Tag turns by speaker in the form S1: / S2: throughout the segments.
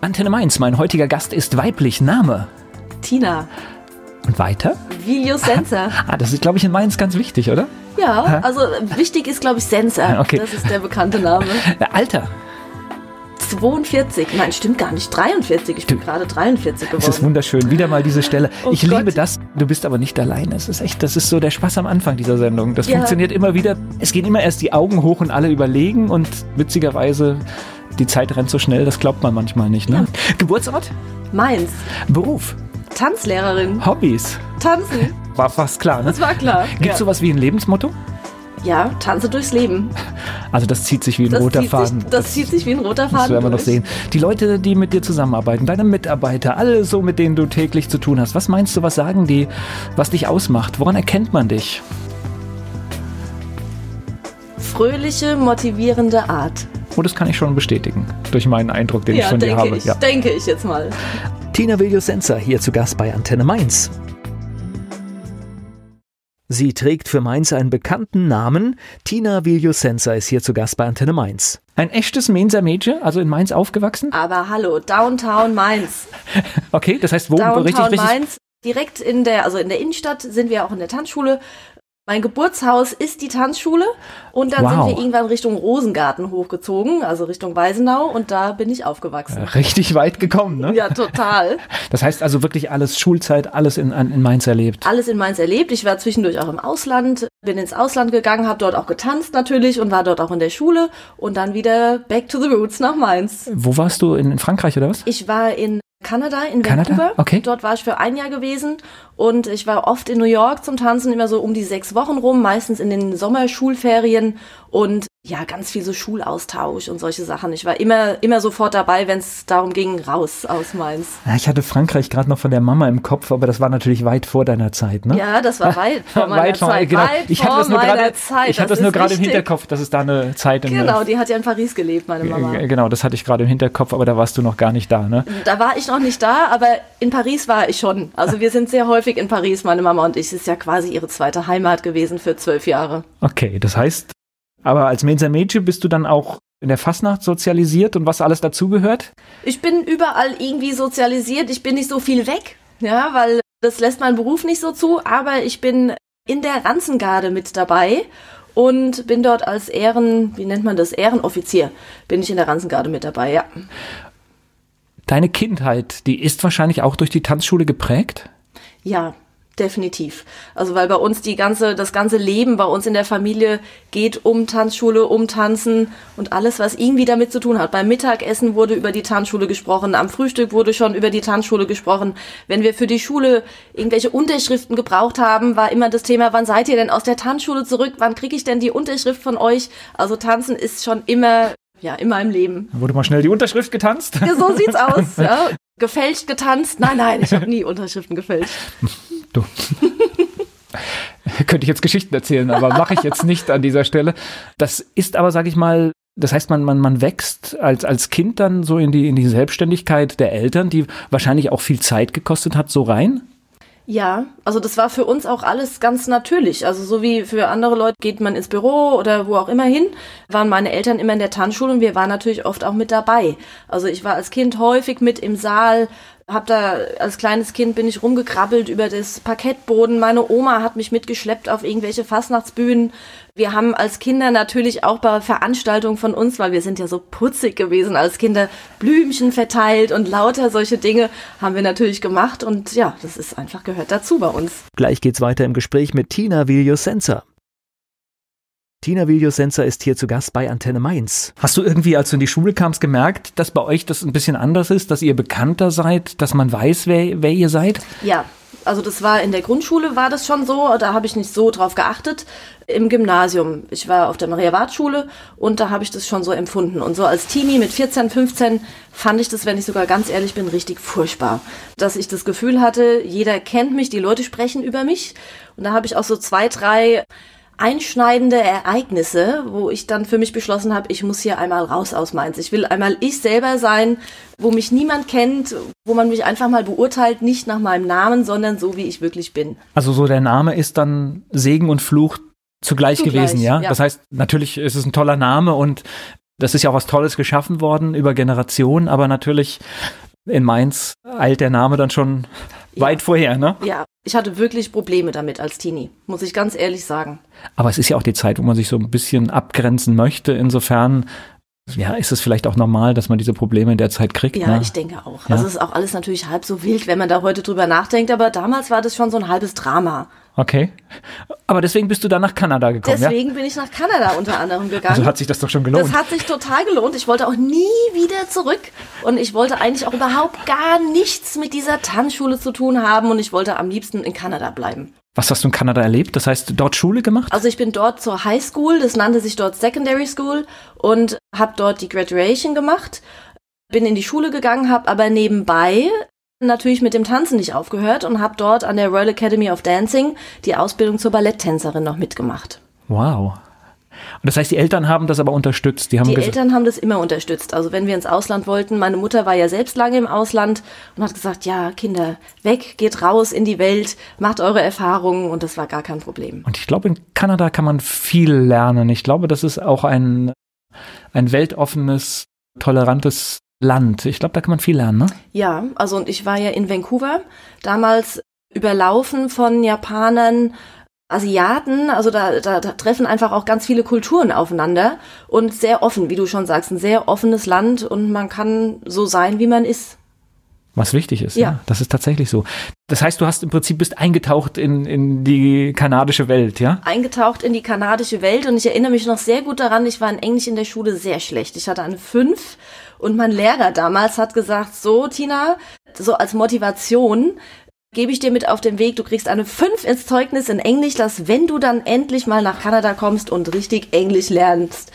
S1: Antenne Mainz, mein heutiger Gast ist weiblich. Name?
S2: Tina.
S1: Und weiter?
S2: Vilio Sensor.
S1: Ah, das ist, glaube ich, in Mainz ganz wichtig, oder?
S2: Ja, also wichtig ist, glaube ich, Sensor.
S1: Okay.
S2: Das ist der bekannte Name.
S1: Alter?
S2: 42. Nein, stimmt gar nicht. 43. Ich bin gerade 43
S1: Es ist
S2: geworden.
S1: wunderschön. Wieder mal diese Stelle.
S2: Oh
S1: ich
S2: Gott.
S1: liebe das. Du bist aber nicht allein. Das ist echt, das ist so der Spaß am Anfang dieser Sendung. Das
S2: Ja.
S1: funktioniert immer wieder. Es gehen immer erst die Augen hoch und alle überlegen und witzigerweise die Zeit rennt so schnell, das glaubt man manchmal nicht. Ne? Geburtsort?
S2: Mainz.
S1: Beruf?
S2: Tanzlehrerin.
S1: Hobbys?
S2: Tanzen.
S1: War fast klar, ne?
S2: Das war klar.
S1: Gibt es
S2: ja.
S1: sowas wie ein Lebensmotto?
S2: Ja, tanze durchs Leben.
S1: Also das zieht sich wie ein
S2: Das,
S1: roter Faden.
S2: sich, das, zieht sich wie ein roter
S1: Das
S2: Faden.
S1: werden wir noch sehen. Die Leute, die mit dir zusammenarbeiten, deine Mitarbeiter, alle so, mit denen du täglich zu tun hast. Was meinst du, was sagen die, was dich ausmacht? Woran erkennt man dich?
S2: Fröhliche, motivierende Art.
S1: Oh, das kann ich schon bestätigen, durch meinen Eindruck, den ich
S2: ja,
S1: von dir habe.
S2: ich.
S1: Ja.
S2: Denke ich jetzt mal.
S1: Tina Viljosenza hier zu Gast bei Antenne Mainz. Sie trägt für Mainz einen bekannten Namen. Tina Viljosenza ist hier zu Gast bei Antenne Mainz. Ein echtes Mainzer Mädchen, also in Mainz aufgewachsen?
S2: Aber hallo, Downtown Mainz.
S1: Okay, das heißt, wo
S2: Downtown
S1: richtig, richtig.
S2: Mainz. Direkt in der, also in der Innenstadt sind wir auch in der Tanzschule. Mein Geburtshaus ist die Tanzschule und dann
S1: Wow.
S2: sind wir irgendwann Richtung Rosengarten hochgezogen, also Richtung Weisenau und da bin ich aufgewachsen.
S1: Richtig weit gekommen, ne?
S2: Ja, total.
S1: Das heißt also wirklich alles Schulzeit, alles in, in Mainz erlebt.
S2: Alles in Mainz erlebt. Ich war zwischendurch auch im Ausland, bin ins Ausland gegangen, habe dort auch getanzt natürlich und war dort auch in der Schule und dann wieder back to the roots nach Mainz.
S1: Wo warst du? In, in Frankreich oder was?
S2: Ich war in Kanada, in
S1: Kanada?
S2: Vancouver.
S1: Okay.
S2: Dort war ich für ein Jahr gewesen und ich war oft in New York zum Tanzen, immer so um die sechs Wochen rum, meistens in den Sommerschulferien und ja, ganz viel so Schulaustausch und solche Sachen. Ich war immer, immer sofort dabei, wenn es darum ging, raus aus Mainz.
S1: Ja, ich hatte Frankreich gerade noch von der Mama im Kopf, aber das war natürlich weit vor deiner Zeit, ne?
S2: Ja, das war weit vor meiner
S1: Weit vor-
S2: Zeit.
S1: genau.
S2: Weit
S1: ich hatte
S2: vor
S1: das nur gerade, ich hatte das nur gerade im. Hinterkopf, dass es da eine Zeit in
S2: Genau, die hat ja in Paris gelebt, meine Mama.
S1: Genau, das hatte ich gerade im Hinterkopf, aber da warst du noch gar nicht da, ne?
S2: Da war ich noch nicht da, aber in Paris war ich schon. Also wir sind sehr häufig in Paris, meine Mama und ich. Es ist ja quasi ihre zweite Heimat gewesen für zwölf Jahre.
S1: Okay, das heißt, aber als Mainzer Mädchen bist du dann auch in der Fastnacht sozialisiert und was alles dazugehört?
S2: Ich bin überall irgendwie sozialisiert. Ich bin nicht so viel weg, ja, weil das lässt mein Beruf nicht so zu. Aber ich bin in der Ranzengarde mit dabei und bin dort als Ehren, wie nennt man das, Ehrenoffizier, bin ich in der Ranzengarde mit dabei, ja.
S1: Deine Kindheit, die ist wahrscheinlich auch durch die Tanzschule geprägt?
S2: Ja, definitiv. Also weil bei uns die ganze, das ganze Leben bei uns in der Familie geht um Tanzschule, um Tanzen und alles, was irgendwie damit zu tun hat. Beim Mittagessen wurde über die Tanzschule gesprochen, am Frühstück wurde schon über die Tanzschule gesprochen. Wenn wir für die Schule irgendwelche Unterschriften gebraucht haben, war immer das Thema, wann seid ihr denn aus der Tanzschule zurück? Wann kriege ich denn die Unterschrift von euch? Also Tanzen ist schon immer, ja, in meinem Leben.
S1: Da wurde mal schnell die Unterschrift getanzt?
S2: Ja, so sieht's aus. Ja. Gefälscht getanzt? Nein, nein, ich habe nie Unterschriften gefälscht.
S1: Du. Könnte ich jetzt Geschichten erzählen, aber mache ich jetzt nicht an dieser Stelle. Das ist aber, sage ich mal, das heißt, man, man, man wächst als, als Kind dann so in die, in die Selbstständigkeit der Eltern, die wahrscheinlich auch viel Zeit gekostet hat, so rein.
S2: Ja, also das war für uns auch alles ganz natürlich. Also so wie für andere Leute geht man ins Büro oder wo auch immer hin, waren meine Eltern immer in der Tanzschule und wir waren natürlich oft auch mit dabei. Also ich war als Kind häufig mit im Saal, hab da als kleines Kind bin ich rumgekrabbelt über das Parkettboden. Meine Oma hat mich mitgeschleppt auf irgendwelche Fastnachtsbühnen. Wir haben als Kinder natürlich auch bei Veranstaltungen von uns, weil wir sind ja so putzig gewesen als Kinder, Blümchen verteilt und lauter solche Dinge haben wir natürlich gemacht und ja, das ist einfach gehört dazu bei uns.
S1: Gleich geht's weiter im Gespräch mit Tina Viljosenza. Tina Viljosenza ist hier zu Gast bei Antenne Mainz. Hast du irgendwie, als du in die Schule kamst, gemerkt, dass bei euch das ein bisschen anders ist, dass ihr bekannter seid, dass man weiß, wer, wer ihr seid?
S2: Ja, also das war in der Grundschule war das schon so, da habe ich nicht so drauf geachtet. Im Gymnasium, ich war auf der Maria-Wart-Schule und da habe ich das schon so empfunden. Und so als Teenie mit 14, 15 fand ich das, wenn ich sogar ganz ehrlich bin, richtig furchtbar. Dass ich das Gefühl hatte, jeder kennt mich, die Leute sprechen über mich. Und da habe ich auch so zwei, drei einschneidende Ereignisse, wo ich dann für mich beschlossen habe, ich muss hier einmal raus aus Mainz. Ich will einmal ich selber sein, wo mich niemand kennt, wo man mich einfach mal beurteilt, nicht nach meinem Namen, sondern so, wie ich wirklich bin.
S1: Also so der Name ist dann Segen und Fluch zugleich,
S2: Zugleich,
S1: gewesen, ja?
S2: ja.
S1: Das heißt, natürlich ist es ein toller Name und Das ist ja auch was Tolles geschaffen worden über Generationen, aber natürlich in Mainz eilt der Name dann schon ja. weit vorher, ne?
S2: Ja, ich hatte wirklich Probleme damit als Teenie, muss ich ganz ehrlich sagen.
S1: Aber es ist ja auch die Zeit, wo man sich so ein bisschen abgrenzen möchte. Insofern ja, ist es vielleicht auch normal, dass man diese Probleme in der Zeit kriegt?
S2: Ja,
S1: ne?
S2: ich denke auch. Ja? Also es ist auch alles natürlich halb so wild, wenn man da heute drüber nachdenkt, aber damals war das schon so ein halbes Drama.
S1: Okay. Aber deswegen bist du dann nach Kanada gekommen,
S2: Deswegen
S1: ja?
S2: bin ich nach Kanada unter anderem gegangen. Also
S1: hat sich das doch schon gelohnt.
S2: Das hat sich total gelohnt. Ich wollte auch nie wieder zurück und ich wollte eigentlich auch überhaupt gar nichts mit dieser Tanzschule zu tun haben und ich wollte am liebsten in Kanada bleiben.
S1: Was hast du in Kanada erlebt? Das heißt, dort Schule gemacht?
S2: Also ich bin dort zur High School, das nannte sich dort Secondary School und habe dort die Graduation gemacht. Bin in die Schule gegangen, habe aber nebenbei natürlich mit dem Tanzen nicht aufgehört und habe dort an der Royal Academy of Dancing die Ausbildung zur Balletttänzerin noch mitgemacht.
S1: Wow. Und das heißt, die Eltern haben das aber unterstützt.
S2: Die, haben die Eltern haben das immer unterstützt. Also wenn wir ins Ausland wollten, meine Mutter war ja selbst lange im Ausland und hat gesagt, ja, Kinder, weg, geht raus in die Welt, macht eure Erfahrungen und das war gar kein Problem.
S1: Und ich glaube, in Kanada kann man viel lernen. Ich glaube, das ist auch ein, ein weltoffenes, tolerantes Land. Ich glaube, da kann man viel lernen, ne?
S2: Ja, also und ich war ja in Vancouver, damals überlaufen von Japanern, Asiaten, also da, da, da treffen einfach auch ganz viele Kulturen aufeinander und sehr offen, wie du schon sagst, ein sehr offenes Land und man kann so sein, wie man ist.
S1: Was wichtig ist, ja. ja. Das ist tatsächlich so. Das heißt, du hast im Prinzip bist eingetaucht in, in die kanadische Welt, ja?
S2: Eingetaucht in die kanadische Welt und ich erinnere mich noch sehr gut daran, ich war in Englisch in der Schule sehr schlecht. Ich hatte eine 5 und mein Lehrer damals hat gesagt, so Tina, so als Motivation, gebe ich dir mit auf den Weg, du kriegst eine 5 ins Zeugnis in Englisch, dass wenn du dann endlich mal nach Kanada kommst und richtig Englisch lernst,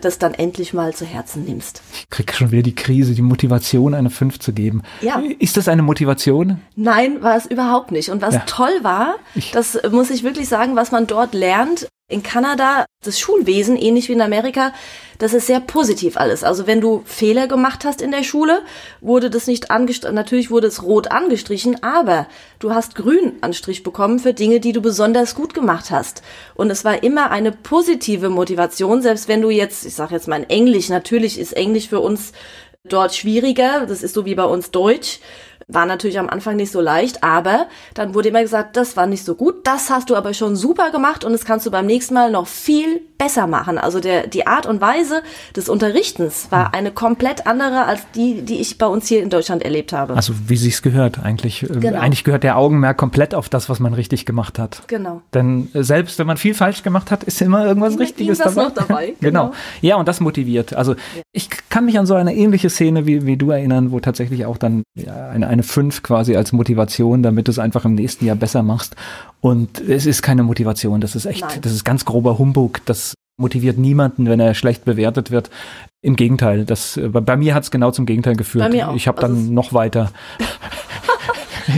S2: das dann endlich mal zu Herzen nimmst.
S1: Ich krieg schon wieder die Krise, die Motivation, eine 5 zu geben.
S2: Ja.
S1: Ist das eine Motivation?
S2: Nein, war es überhaupt nicht. Und was ja. toll war, ich das muss ich wirklich sagen, was man dort lernt, in Kanada, das Schulwesen, ähnlich wie in Amerika, das ist sehr positiv alles. Also wenn du Fehler gemacht hast in der Schule, wurde das nicht angestrichen, natürlich wurde es rot angestrichen, aber du hast grün Anstrich bekommen für Dinge, die du besonders gut gemacht hast. Und es war immer eine positive Motivation, selbst wenn du jetzt, ich sage jetzt mal in Englisch, natürlich ist Englisch für uns dort schwieriger, das ist so wie bei uns Deutsch. War natürlich am Anfang nicht so leicht, aber dann wurde immer gesagt, das war nicht so gut, das hast du aber schon super gemacht und das kannst du beim nächsten Mal noch viel besser machen. Also der, die Art und Weise des Unterrichtens war eine komplett andere als die, die ich bei uns hier in Deutschland erlebt habe.
S1: Also wie sich's gehört eigentlich. Ähm, genau. Eigentlich gehört der Augenmerk komplett auf das, was man richtig gemacht hat.
S2: Genau.
S1: Denn äh, selbst wenn man viel falsch gemacht hat, ist immer irgendwas Richtiges
S2: dabei. Noch dabei.
S1: genau. genau. Ja, und das motiviert. Also ich kann mich an so eine ähnliche Szene wie, wie du erinnern, wo tatsächlich auch dann eine, eine 5 quasi als Motivation, damit du es einfach im nächsten Jahr besser machst. Und es ist keine Motivation, das ist echt, Nein. das ist ganz grober Humbug. Das motiviert niemanden, wenn er schlecht bewertet wird. Im Gegenteil, das, bei mir hat es genau zum Gegenteil geführt. Ich habe dann also noch weiter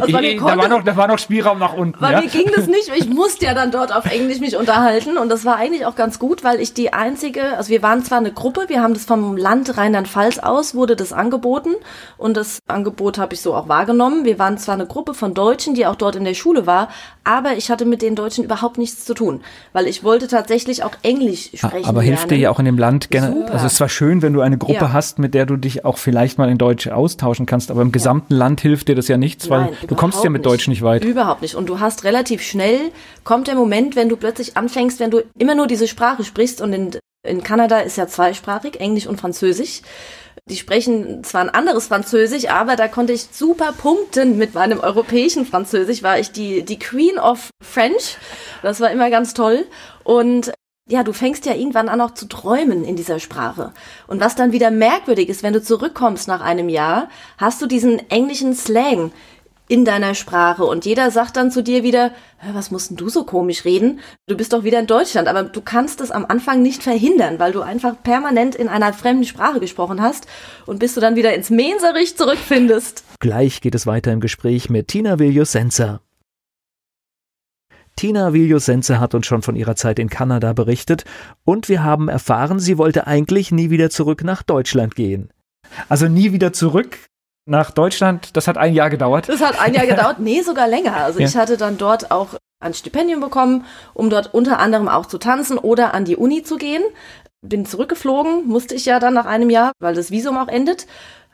S1: also da, war noch, da war noch Spielraum nach unten.
S2: Bei ja? mir ging das nicht. Ich musste ja dann dort auf Englisch mich unterhalten und das war eigentlich auch ganz gut, weil ich die einzige, also wir waren zwar eine Gruppe, wir haben das vom Land Rheinland-Pfalz aus, wurde das angeboten und das Angebot habe ich so auch wahrgenommen. Wir waren zwar eine Gruppe von Deutschen, die auch dort in der Schule war, aber ich hatte mit den Deutschen überhaupt nichts zu tun, weil ich wollte tatsächlich auch Englisch sprechen.
S1: Aber hilft dir ja auch in dem Land gerne. Also es ist zwar schön, wenn du eine Gruppe ja. hast, mit der du dich auch vielleicht mal in Deutsch austauschen kannst, aber im gesamten ja. Land hilft dir das ja nichts, weil Nein, du kommst ja mit nicht. Deutsch nicht weit.
S2: Überhaupt nicht. Und du hast relativ schnell, kommt der Moment, wenn du plötzlich anfängst, wenn du immer nur diese Sprache sprichst und in, in Kanada ist ja zweisprachig, Englisch und Französisch. Die sprechen zwar ein anderes Französisch, aber da konnte ich super punkten mit meinem europäischen Französisch, war ich die, die Queen of French. Das war immer ganz toll. Und ja, du fängst ja irgendwann an auch zu träumen in dieser Sprache. Und was dann wieder merkwürdig ist, wenn du zurückkommst nach einem Jahr, hast du diesen englischen Slang in deiner Sprache und jeder sagt dann zu dir wieder, was musst denn du so komisch reden? Du bist doch wieder in Deutschland, aber du kannst es am Anfang nicht verhindern, weil du einfach permanent in einer fremden Sprache gesprochen hast und bis du dann wieder ins Menserich zurückfindest.
S1: Gleich geht es weiter im Gespräch mit Tina Viljosenza. Tina Viljosenza hat uns schon von ihrer Zeit in Kanada berichtet und wir haben erfahren, sie wollte eigentlich nie wieder zurück nach Deutschland gehen. Also nie wieder zurück nach Deutschland. Das hat ein Jahr gedauert.
S2: Das hat ein Jahr gedauert, nee, sogar länger. Also ja. ich hatte dann dort auch ein Stipendium bekommen, um dort unter anderem auch zu tanzen oder an die Uni zu gehen. bin zurückgeflogen, musste ich ja dann nach einem Jahr, weil das Visum auch endet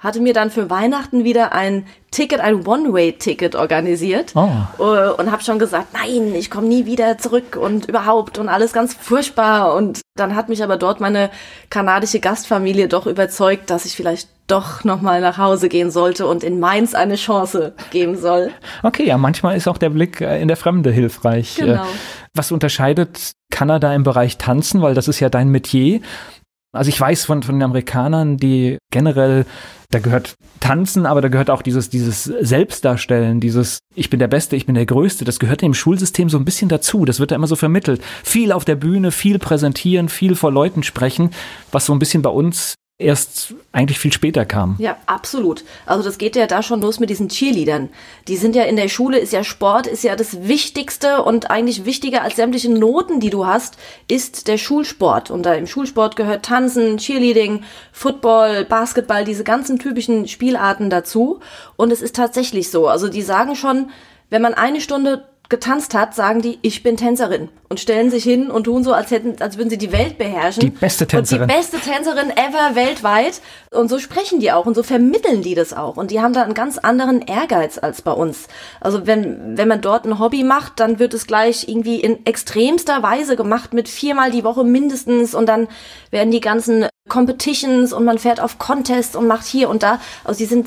S2: hatte mir dann für Weihnachten wieder ein Ticket, ein One-Way-Ticket organisiert oh. Äh, und habe schon gesagt, nein, ich komme nie wieder zurück und überhaupt und alles ganz furchtbar. Und dann hat mich aber dort meine kanadische Gastfamilie doch überzeugt, dass ich vielleicht doch nochmal nach Hause gehen sollte und in Mainz eine Chance geben soll.
S1: Okay, ja, manchmal ist auch der Blick äh, in der Fremde hilfreich. Äh, genau. Was unterscheidet Kanada im Bereich Tanzen, weil das ist ja dein Metier, also ich weiß von, von den Amerikanern, die generell, da gehört Tanzen, aber da gehört auch dieses, dieses Selbstdarstellen, dieses Ich bin der Beste, ich bin der Größte, das gehört im Schulsystem so ein bisschen dazu. Das wird da immer so vermittelt. Viel auf der Bühne, viel präsentieren, viel vor Leuten sprechen, was so ein bisschen bei uns erst eigentlich viel später kam.
S2: Ja, absolut. Also das geht ja da schon los mit diesen Cheerleadern. Die sind ja in der Schule, ist ja Sport, ist ja das Wichtigste und eigentlich wichtiger als sämtliche Noten, die du hast, ist der Schulsport. Und da im Schulsport gehört Tanzen, Cheerleading, Football, Basketball, diese ganzen typischen Spielarten dazu. Und es ist tatsächlich so. Also die sagen schon, wenn man eine Stunde getanzt hat, sagen die, ich bin Tänzerin und stellen sich hin und tun so, als hätten, als würden sie die Welt beherrschen.
S1: Die beste Tänzerin.
S2: Und die beste Tänzerin ever weltweit. Und so sprechen die auch und so vermitteln die das auch. Und die haben da einen ganz anderen Ehrgeiz als bei uns. Also wenn, wenn man dort ein Hobby macht, dann wird es gleich irgendwie in extremster Weise gemacht mit viermal die Woche mindestens und dann werden die ganzen Competitions und man fährt auf Contests und macht hier und da. Also die sind,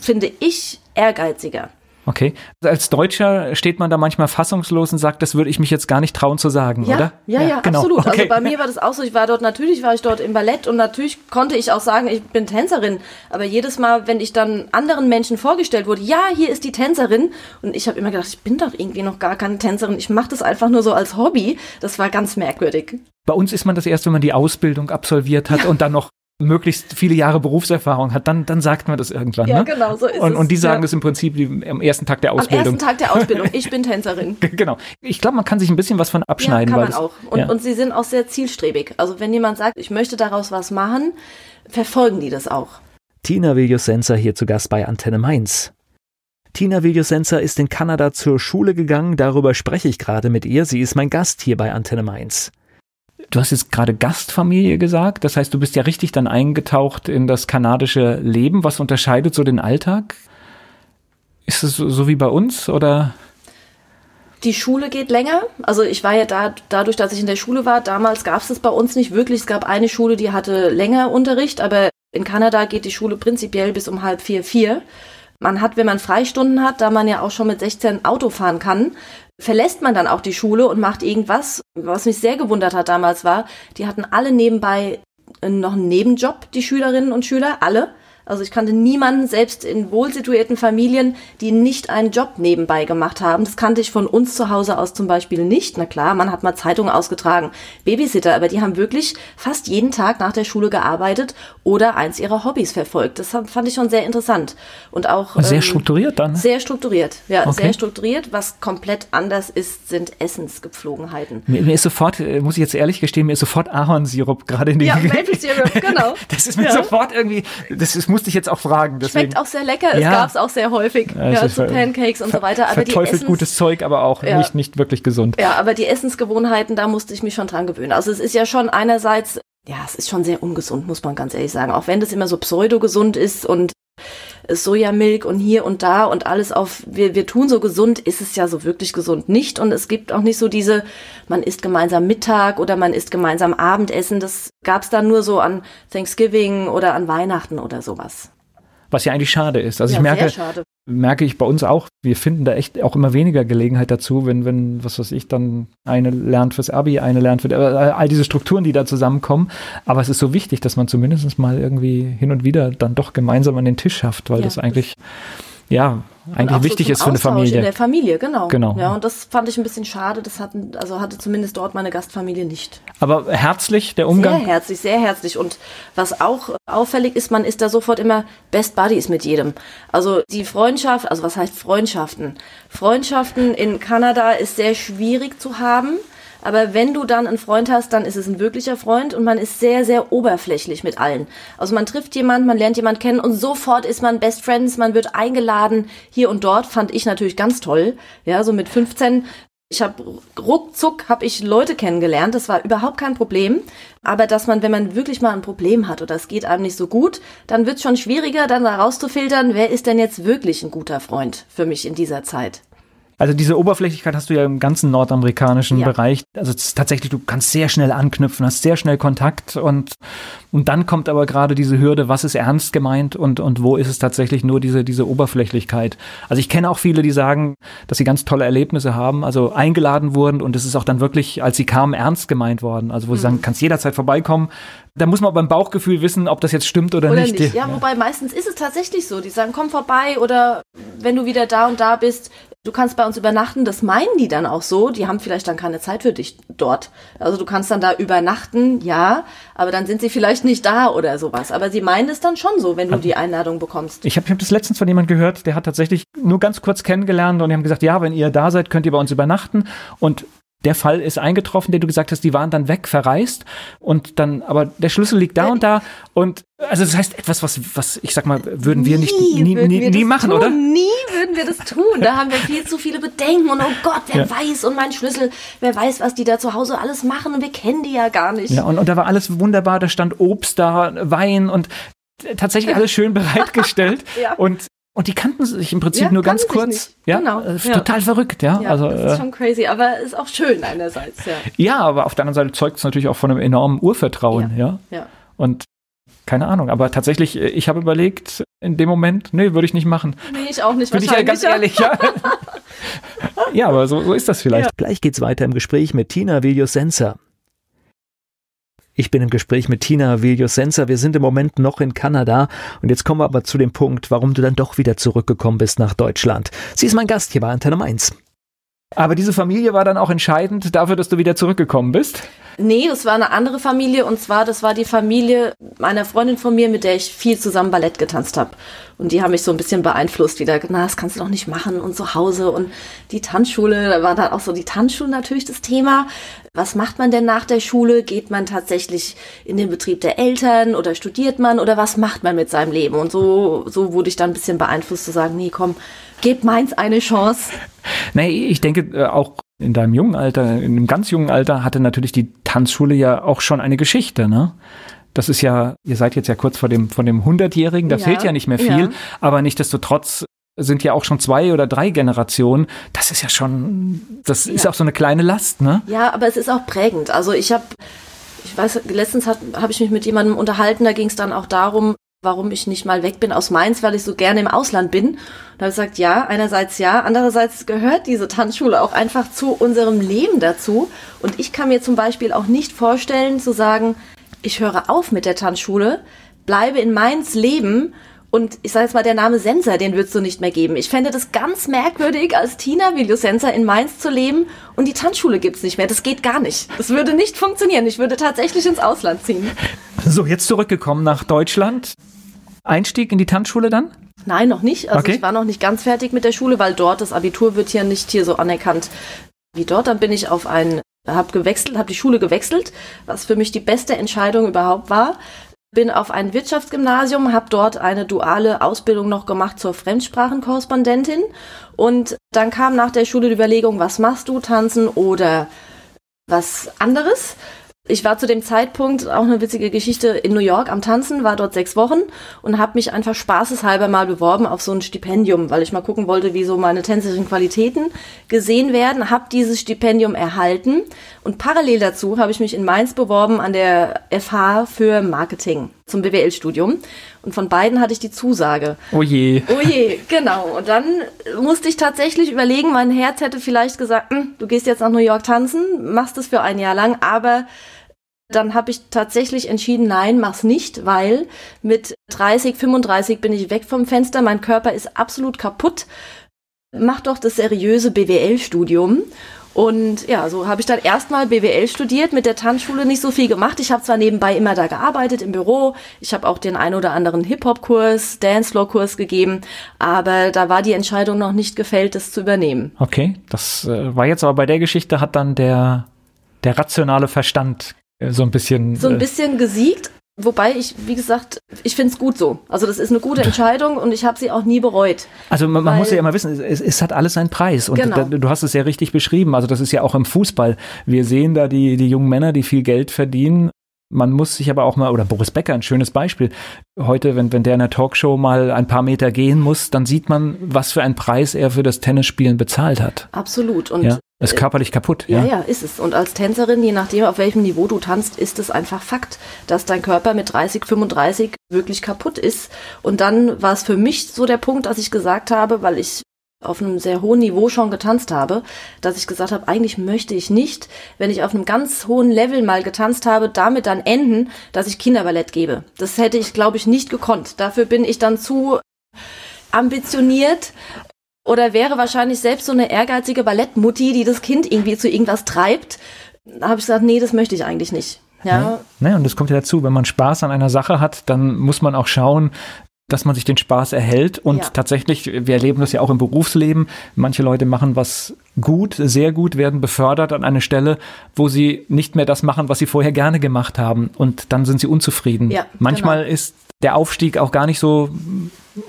S2: finde ich, ehrgeiziger.
S1: Okay. Als Deutscher steht man da manchmal fassungslos und sagt, das würde ich mich jetzt gar nicht trauen zu sagen,
S2: ja,
S1: oder?
S2: Ja, ja, ja genau. absolut. Also okay. Also bei mir war das auch so. Ich war dort, natürlich war ich dort im Ballett und natürlich konnte ich auch sagen, ich bin Tänzerin. Aber jedes Mal, wenn ich dann anderen Menschen vorgestellt wurde, ja, hier ist die Tänzerin. Und ich habe immer gedacht, ich bin doch irgendwie noch gar keine Tänzerin. Ich mache das einfach nur so als Hobby. Das war ganz merkwürdig.
S1: Bei uns ist man das erst, wenn man die Ausbildung absolviert hat ja. und dann noch möglichst viele Jahre Berufserfahrung hat, dann, dann sagt man das irgendwann. Ja,
S2: ne? genau, so ist
S1: und,
S2: es.
S1: Und die sagen ja. das im Prinzip am ersten Tag der Ausbildung. Am
S2: ersten Tag der Ausbildung. Ich bin Tänzerin.
S1: genau. Ich glaube, man kann sich ein bisschen was von abschneiden.
S2: Ja, kann man auch. Und, ja. und sie sind auch sehr zielstrebig. Also wenn jemand sagt, ich möchte daraus was machen, verfolgen die das auch.
S1: Tina Viljosenser hier zu Gast bei Antenne Mainz. Tina Viljosenser ist in Kanada zur Schule gegangen, darüber spreche ich gerade mit ihr. Sie ist mein Gast hier bei Antenne Mainz. Du hast jetzt gerade Gastfamilie gesagt, das heißt, du bist ja richtig dann eingetaucht in das kanadische Leben. Was unterscheidet so den Alltag? Ist es so, wie bei uns oder?
S2: Die Schule geht länger. Also ich war ja da, dadurch, dass ich in der Schule war, damals gab es das bei uns nicht wirklich. Es gab eine Schule, die hatte länger Unterricht, aber in Kanada geht die Schule prinzipiell bis um halb vier, vier. Man hat, wenn man Freistunden hat, da man ja auch schon mit 16 Auto fahren kann, verlässt man dann auch die Schule und macht irgendwas. Was mich sehr gewundert hat damals war, die hatten alle nebenbei noch einen Nebenjob, die Schülerinnen und Schüler, alle. Also ich kannte niemanden, selbst in wohlsituierten Familien, die nicht einen Job nebenbei gemacht haben. Das kannte ich von uns zu Hause aus zum Beispiel nicht. Na klar, man hat mal Zeitungen ausgetragen, Babysitter, aber die haben wirklich fast jeden Tag nach der Schule gearbeitet oder eins ihrer Hobbys verfolgt. Das fand ich schon sehr interessant. Und auch.
S1: Sehr ähm, strukturiert dann?
S2: Sehr strukturiert, ja, okay. sehr strukturiert. Was komplett anders ist, sind Essensgepflogenheiten.
S1: Mir, mir, ist sofort, äh, muss ich jetzt ehrlich gestehen, mir ist sofort Ahornsirup gerade in die
S2: Ja, Maple Syrup, genau.
S1: das ist mir ja. sofort irgendwie, das ist musste ich jetzt auch fragen. Deswegen.
S2: Schmeckt auch sehr lecker, es ja. gab es auch sehr häufig. Ja, ja so Pancakes und so weiter.
S1: Aber verteufelt die gutes Zeug, aber auch ja. nicht, nicht wirklich gesund.
S2: Ja, aber die Essensgewohnheiten, da musste ich mich schon dran gewöhnen. Also es ist ja schon einerseits, ja, es ist schon sehr ungesund, muss man ganz ehrlich sagen. Auch wenn das immer so pseudo-gesund ist und Sojamilk und hier und da und alles auf, wir, wir tun so gesund, ist es ja so wirklich gesund nicht. Und es gibt auch nicht so diese, man isst gemeinsam Mittag oder man isst gemeinsam Abendessen. Das gab es dann nur so an Thanksgiving oder an Weihnachten oder sowas.
S1: Was ja eigentlich schade ist. Also ja, ich merke, merke ich bei uns auch, wir finden da echt auch immer weniger Gelegenheit dazu, wenn, wenn, was weiß ich, dann eine lernt fürs Abi, eine lernt für, äh, all diese Strukturen, die da zusammenkommen. Aber es ist so wichtig, dass man zumindest mal irgendwie hin und wieder dann doch gemeinsam an den Tisch schafft, weil ja, das eigentlich, ja, eigentlich wichtig ist für eine Familie.
S2: In der Familie, genau.
S1: genau.
S2: Ja, und das fand ich ein bisschen schade. Das hatten, also hatte zumindest dort meine Gastfamilie nicht.
S1: Aber herzlich, der Umgang?
S2: Sehr herzlich, sehr herzlich. Und was auch auffällig ist, man ist da sofort immer Best Buddies mit jedem. Also die Freundschaft, also was heißt Freundschaften? Freundschaften in Kanada ist sehr schwierig zu haben aber wenn du dann einen Freund hast, dann ist es ein wirklicher Freund und man ist sehr, sehr oberflächlich mit allen. Also man trifft jemanden, man lernt jemanden kennen und sofort ist man Best Friends, man wird eingeladen hier und dort, fand ich natürlich ganz toll. Ja, so mit 15 Ich habe ruckzuck habe ich Leute kennengelernt, das war überhaupt kein Problem. Aber dass man, wenn man wirklich mal ein Problem hat oder es geht einem nicht so gut, dann wird es schon schwieriger, dann da rauszufiltern, wer ist denn jetzt wirklich ein guter Freund für mich in dieser Zeit.
S1: Also diese Oberflächlichkeit hast du ja im ganzen nordamerikanischen ja. Bereich. Also tatsächlich, du kannst sehr schnell anknüpfen, hast sehr schnell Kontakt und, und dann kommt aber gerade diese Hürde, was ist ernst gemeint und, und wo ist es tatsächlich nur diese, diese Oberflächlichkeit. Also ich kenne auch viele, die sagen, dass sie ganz tolle Erlebnisse haben, also eingeladen wurden und es ist auch dann wirklich, als sie kamen, ernst gemeint worden. Also wo mhm. sie sagen, kannst jederzeit vorbeikommen, da muss man beim Bauchgefühl wissen, ob das jetzt stimmt oder, oder nicht. nicht.
S2: Ja, ja, wobei meistens ist es tatsächlich so. Die sagen, komm vorbei oder wenn du wieder da und da bist, du kannst bei uns übernachten. Das meinen die dann auch so. Die haben vielleicht dann keine Zeit für dich dort. Also du kannst dann da übernachten, ja, aber dann sind sie vielleicht nicht da oder sowas. Aber sie meinen es dann schon so, wenn du die Einladung bekommst.
S1: Ich habe hab das letztens von jemandem gehört, der hat tatsächlich nur ganz kurz kennengelernt und die haben gesagt, ja, wenn ihr da seid, könnt ihr bei uns übernachten. Und der Fall ist eingetroffen, den du gesagt hast, die waren dann weg, verreist und dann, aber der Schlüssel liegt da und da und also das heißt etwas, was, was ich sag mal, würden wir nie, nicht nie, nie, nie machen,
S2: tun.
S1: oder?
S2: Nie würden wir das tun. Da haben wir viel zu viele Bedenken und oh Gott, wer ja. weiß und mein Schlüssel, wer weiß, was die da zu Hause alles machen und wir kennen die ja gar nicht.
S1: Ja, und, und da war alles wunderbar, da stand Obst da, Wein und tatsächlich alles schön bereitgestellt. ja. Und und die kannten sich im Prinzip ja, nur ganz kurz. Ja, genau. Äh, total verrückt, ja.
S2: ja. Also, das ist äh, schon crazy, aber ist auch schön einerseits, ja.
S1: Ja, aber auf der anderen Seite zeugt es natürlich auch von einem enormen Urvertrauen, ja. ja. Und keine Ahnung, aber tatsächlich, äh, ich habe überlegt, in dem Moment, nee, würde ich nicht machen.
S2: Nee, ich auch nicht.
S1: Bin ich ja ganz ehrlich, ja. ja, aber so, so ist das vielleicht. Ja. Gleich geht's weiter im Gespräch mit Tina Viljosensa. Ich bin im Gespräch mit Tina Viljosensa. Wir sind im Moment noch in Kanada und jetzt kommen wir aber zu dem Punkt, warum du dann doch wieder zurückgekommen bist nach Deutschland. Sie ist mein Gast hier bei Antenne 1. Aber diese Familie war dann auch entscheidend dafür, dass du wieder zurückgekommen bist?
S2: Nee, das war eine andere Familie und zwar, das war die Familie meiner Freundin von mir, mit der ich viel zusammen Ballett getanzt habe. Und die haben mich so ein bisschen beeinflusst wieder. Na, das kannst du doch nicht machen und zu Hause und die Tanzschule, da war dann auch so die Tanzschule natürlich das Thema. Was macht man denn nach der Schule? Geht man tatsächlich in den Betrieb der Eltern oder studiert man oder was macht man mit seinem Leben? Und so, so wurde ich dann ein bisschen beeinflusst zu sagen, nee, komm, gib meins eine Chance.
S1: Nee, ich denke äh, auch in deinem jungen Alter, in einem ganz jungen Alter hatte natürlich die Tanzschule ja auch schon eine Geschichte, ne? Das ist ja, ihr seid jetzt ja kurz vor dem, von dem 100-Jährigen, da ja, fehlt ja nicht mehr viel, ja. aber nichtdestotrotz sind ja auch schon zwei oder drei Generationen. Das ist ja schon, das ja. ist auch so eine kleine Last, ne?
S2: Ja, aber es ist auch prägend. Also ich habe, ich weiß, letztens habe ich mich mit jemandem unterhalten, da ging es dann auch darum, warum ich nicht mal weg bin aus Mainz, weil ich so gerne im Ausland bin. Da habe ich gesagt, ja, einerseits ja, andererseits gehört diese Tanzschule auch einfach zu unserem Leben dazu. Und ich kann mir zum Beispiel auch nicht vorstellen zu sagen, ich höre auf mit der Tanzschule, bleibe in Mainz leben und ich sage jetzt mal, der Name Sensor, den würdest du nicht mehr geben. Ich fände das ganz merkwürdig, als Tina Video Sensor in Mainz zu leben und die Tanzschule gibt's nicht mehr. Das geht gar nicht. Das würde nicht funktionieren. Ich würde tatsächlich ins Ausland ziehen.
S1: So, jetzt zurückgekommen nach Deutschland. Einstieg in die Tanzschule dann?
S2: Nein, noch nicht. Also okay. ich war noch nicht ganz fertig mit der Schule, weil dort das Abitur wird hier nicht hier so anerkannt wie dort. Dann bin ich auf ein habe gewechselt, habe die Schule gewechselt, was für mich die beste Entscheidung überhaupt war. Bin auf ein Wirtschaftsgymnasium, habe dort eine duale Ausbildung noch gemacht zur Fremdsprachenkorrespondentin und dann kam nach der Schule die Überlegung, was machst du, tanzen oder was anderes? Ich war zu dem Zeitpunkt auch eine witzige Geschichte in New York am Tanzen, war dort sechs Wochen und habe mich einfach spaßeshalber mal beworben auf so ein Stipendium, weil ich mal gucken wollte, wie so meine tänzerischen Qualitäten gesehen werden. Habe dieses Stipendium erhalten und parallel dazu habe ich mich in Mainz beworben an der FH für Marketing zum BWL-Studium. Und von beiden hatte ich die Zusage.
S1: Oh je.
S2: Oh je, genau. Und dann musste ich tatsächlich überlegen, mein Herz hätte vielleicht gesagt, hm, du gehst jetzt nach New York tanzen, machst es für ein Jahr lang, aber dann habe ich tatsächlich entschieden, nein, mach's nicht, weil mit 30, 35 bin ich weg vom Fenster, mein Körper ist absolut kaputt. Mach doch das seriöse BWL-Studium. Und ja, so habe ich dann erstmal BWL studiert, mit der Tanzschule nicht so viel gemacht. Ich habe zwar nebenbei immer da gearbeitet im Büro, ich habe auch den ein oder anderen Hip-Hop-Kurs, Dancefloor-Kurs gegeben, aber da war die Entscheidung noch nicht gefällt, das zu übernehmen.
S1: Okay, das äh, war jetzt aber bei der Geschichte hat dann der, der rationale Verstand äh, so ein bisschen.
S2: So ein äh, bisschen gesiegt. Wobei ich, wie gesagt, ich finde es gut so. Also das ist eine gute Entscheidung und ich habe sie auch nie bereut.
S1: Also man, man muss ja immer wissen, es, es, hat alles seinen Preis. Und
S2: genau.
S1: da, du hast es ja richtig beschrieben. Also das ist ja auch im Fußball. Wir sehen da die, die jungen Männer, die viel Geld verdienen. Man muss sich aber auch mal, oder Boris Becker, ein schönes Beispiel. Heute, wenn, wenn der in der Talkshow mal ein paar Meter gehen muss, dann sieht man, was für einen Preis er für das Tennisspielen bezahlt hat.
S2: Absolut. Und
S1: ja. Ist körperlich kaputt,
S2: ja? Ja, ja, ist es. Und als Tänzerin, je nachdem, auf welchem Niveau du tanzt, ist es einfach Fakt, dass dein Körper mit 30, 35 wirklich kaputt ist. Und dann war es für mich so der Punkt, dass ich gesagt habe, weil ich auf einem sehr hohen Niveau schon getanzt habe, dass ich gesagt habe, eigentlich möchte ich nicht, wenn ich auf einem ganz hohen Level mal getanzt habe, damit dann enden, dass ich Kinderballett gebe. Das hätte ich, glaube ich, nicht gekonnt. Dafür bin ich dann zu ambitioniert oder wäre wahrscheinlich selbst so eine ehrgeizige Ballettmutti, die das Kind irgendwie zu irgendwas treibt. Da habe ich gesagt, nee, das möchte ich eigentlich nicht. Ja. ja.
S1: Ne, und das kommt ja dazu, wenn man Spaß an einer Sache hat, dann muss man auch schauen, dass man sich den Spaß erhält. Und ja. tatsächlich, wir erleben das ja auch im Berufsleben. Manche Leute machen was gut, sehr gut, werden befördert an eine Stelle, wo sie nicht mehr das machen, was sie vorher gerne gemacht haben. Und dann sind sie unzufrieden. Ja, Manchmal genau. ist der Aufstieg auch gar nicht so,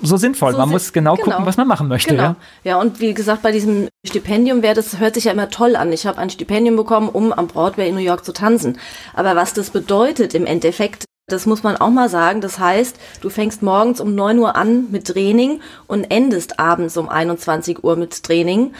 S1: so sinnvoll. So man muss genau, genau, gucken, was man machen möchte. Genau.
S2: Ja? ja, und wie gesagt, bei diesem Stipendium wäre das, hört sich ja immer toll an. Ich habe ein Stipendium bekommen, um am Broadway in New York zu tanzen. Aber was das bedeutet im Endeffekt, das muss man auch mal sagen. Das heißt, du fängst morgens um 9 Uhr an mit Training und endest abends um 21 Uhr mit Training.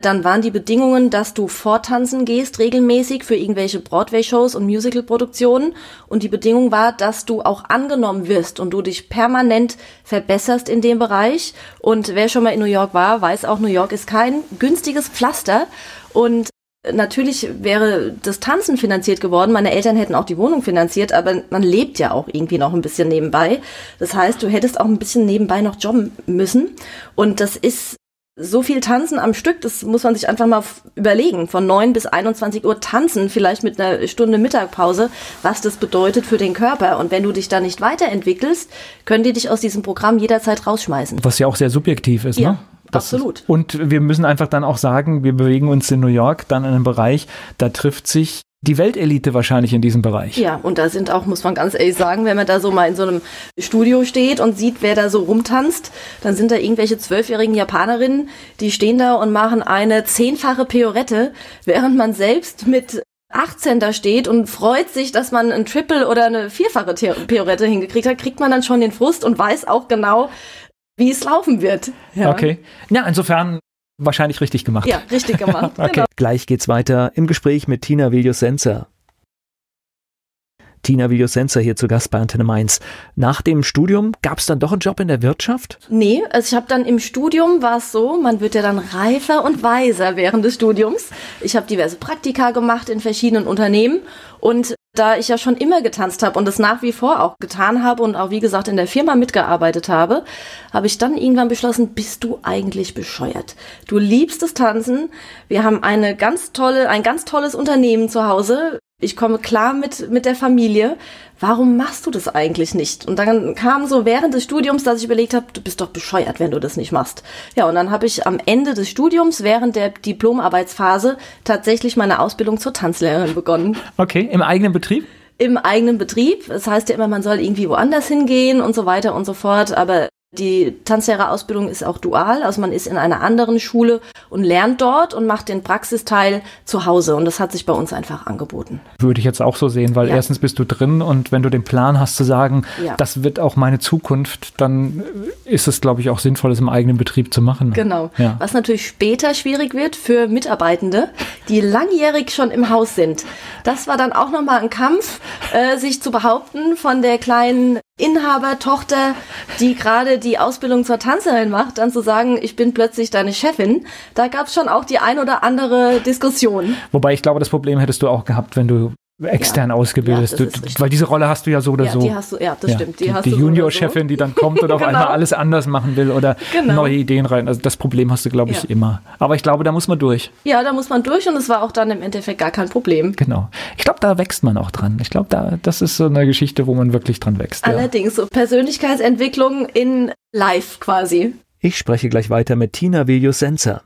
S2: Dann waren die Bedingungen, dass du vortanzen gehst regelmäßig für irgendwelche Broadway-Shows und Musical-Produktionen. Und die Bedingung war, dass du auch angenommen wirst und du dich permanent verbesserst in dem Bereich. Und wer schon mal in New York war, weiß auch, New York ist kein günstiges Pflaster. Und Natürlich wäre das Tanzen finanziert geworden. Meine Eltern hätten auch die Wohnung finanziert, aber man lebt ja auch irgendwie noch ein bisschen nebenbei. Das heißt, du hättest auch ein bisschen nebenbei noch jobben müssen. Und das ist so viel Tanzen am Stück, das muss man sich einfach mal überlegen. Von 9 bis 21 Uhr tanzen, vielleicht mit einer Stunde Mittagpause, was das bedeutet für den Körper. Und wenn du dich da nicht weiterentwickelst, können die dich aus diesem Programm jederzeit rausschmeißen.
S1: Was ja auch sehr subjektiv ist,
S2: ja.
S1: ne?
S2: Das Absolut.
S1: Ist, und wir müssen einfach dann auch sagen, wir bewegen uns in New York dann in einem Bereich, da trifft sich die Weltelite wahrscheinlich in diesem Bereich.
S2: Ja, und da sind auch, muss man ganz ehrlich sagen, wenn man da so mal in so einem Studio steht und sieht, wer da so rumtanzt, dann sind da irgendwelche zwölfjährigen Japanerinnen, die stehen da und machen eine zehnfache Piorette, während man selbst mit 18 da steht und freut sich, dass man ein Triple oder eine vierfache Piorette hingekriegt hat, kriegt man dann schon den Frust und weiß auch genau, wie es laufen wird.
S1: Ja. Okay. Ja, insofern wahrscheinlich richtig gemacht.
S2: Ja, richtig gemacht. okay. Genau.
S1: Gleich geht's weiter im Gespräch mit Tina Viljosenza. Tina Viljosenza hier zu Gast bei Antenne Mainz. Nach dem Studium gab es dann doch einen Job in der Wirtschaft?
S2: Nee, also ich habe dann im Studium war es so, man wird ja dann reifer und weiser während des Studiums. Ich habe diverse Praktika gemacht in verschiedenen Unternehmen und da ich ja schon immer getanzt habe und es nach wie vor auch getan habe und auch wie gesagt in der Firma mitgearbeitet habe, habe ich dann irgendwann beschlossen, bist du eigentlich bescheuert? Du liebst das Tanzen. Wir haben eine ganz tolle, ein ganz tolles Unternehmen zu Hause ich komme klar mit, mit der Familie. Warum machst du das eigentlich nicht? Und dann kam so während des Studiums, dass ich überlegt habe, du bist doch bescheuert, wenn du das nicht machst. Ja, und dann habe ich am Ende des Studiums, während der Diplomarbeitsphase, tatsächlich meine Ausbildung zur Tanzlehrerin begonnen.
S1: Okay, im eigenen Betrieb?
S2: Im eigenen Betrieb. Das heißt ja immer, man soll irgendwie woanders hingehen und so weiter und so fort. Aber die Tanzlehrerausbildung ist auch dual, also man ist in einer anderen Schule und lernt dort und macht den Praxisteil zu Hause und das hat sich bei uns einfach angeboten.
S1: Würde ich jetzt auch so sehen, weil ja. erstens bist du drin und wenn du den Plan hast zu sagen, ja. das wird auch meine Zukunft, dann ist es, glaube ich, auch sinnvoll, es im eigenen Betrieb zu machen.
S2: Genau. Ja. Was natürlich später schwierig wird für Mitarbeitende, die langjährig schon im Haus sind. Das war dann auch nochmal ein Kampf, äh, sich zu behaupten von der kleinen Inhabertochter, die gerade die Ausbildung zur Tanzerin macht, dann zu sagen, ich bin plötzlich deine Chefin, da gab es schon auch die ein oder andere Diskussion.
S1: Wobei ich glaube, das Problem hättest du auch gehabt, wenn du extern ja. ausgebildet. Ja, weil diese Rolle hast du ja so oder
S2: ja,
S1: so.
S2: Die hast du, ja, das ja, stimmt.
S1: Die, die, die Junior-Chefin, so. die dann kommt und auf genau. einmal alles anders machen will oder genau. neue Ideen rein. Also das Problem hast du, glaube ich, immer. Aber ich glaube, da muss man durch.
S2: Ja, da muss man durch und es war auch dann im Endeffekt gar kein Problem.
S1: Genau. Ich glaube, da wächst man auch dran. Ich glaube, da, das ist so eine Geschichte, wo man wirklich dran wächst.
S2: Allerdings, so Persönlichkeitsentwicklung in live quasi.
S1: Ich spreche gleich weiter mit Tina Viljosenza.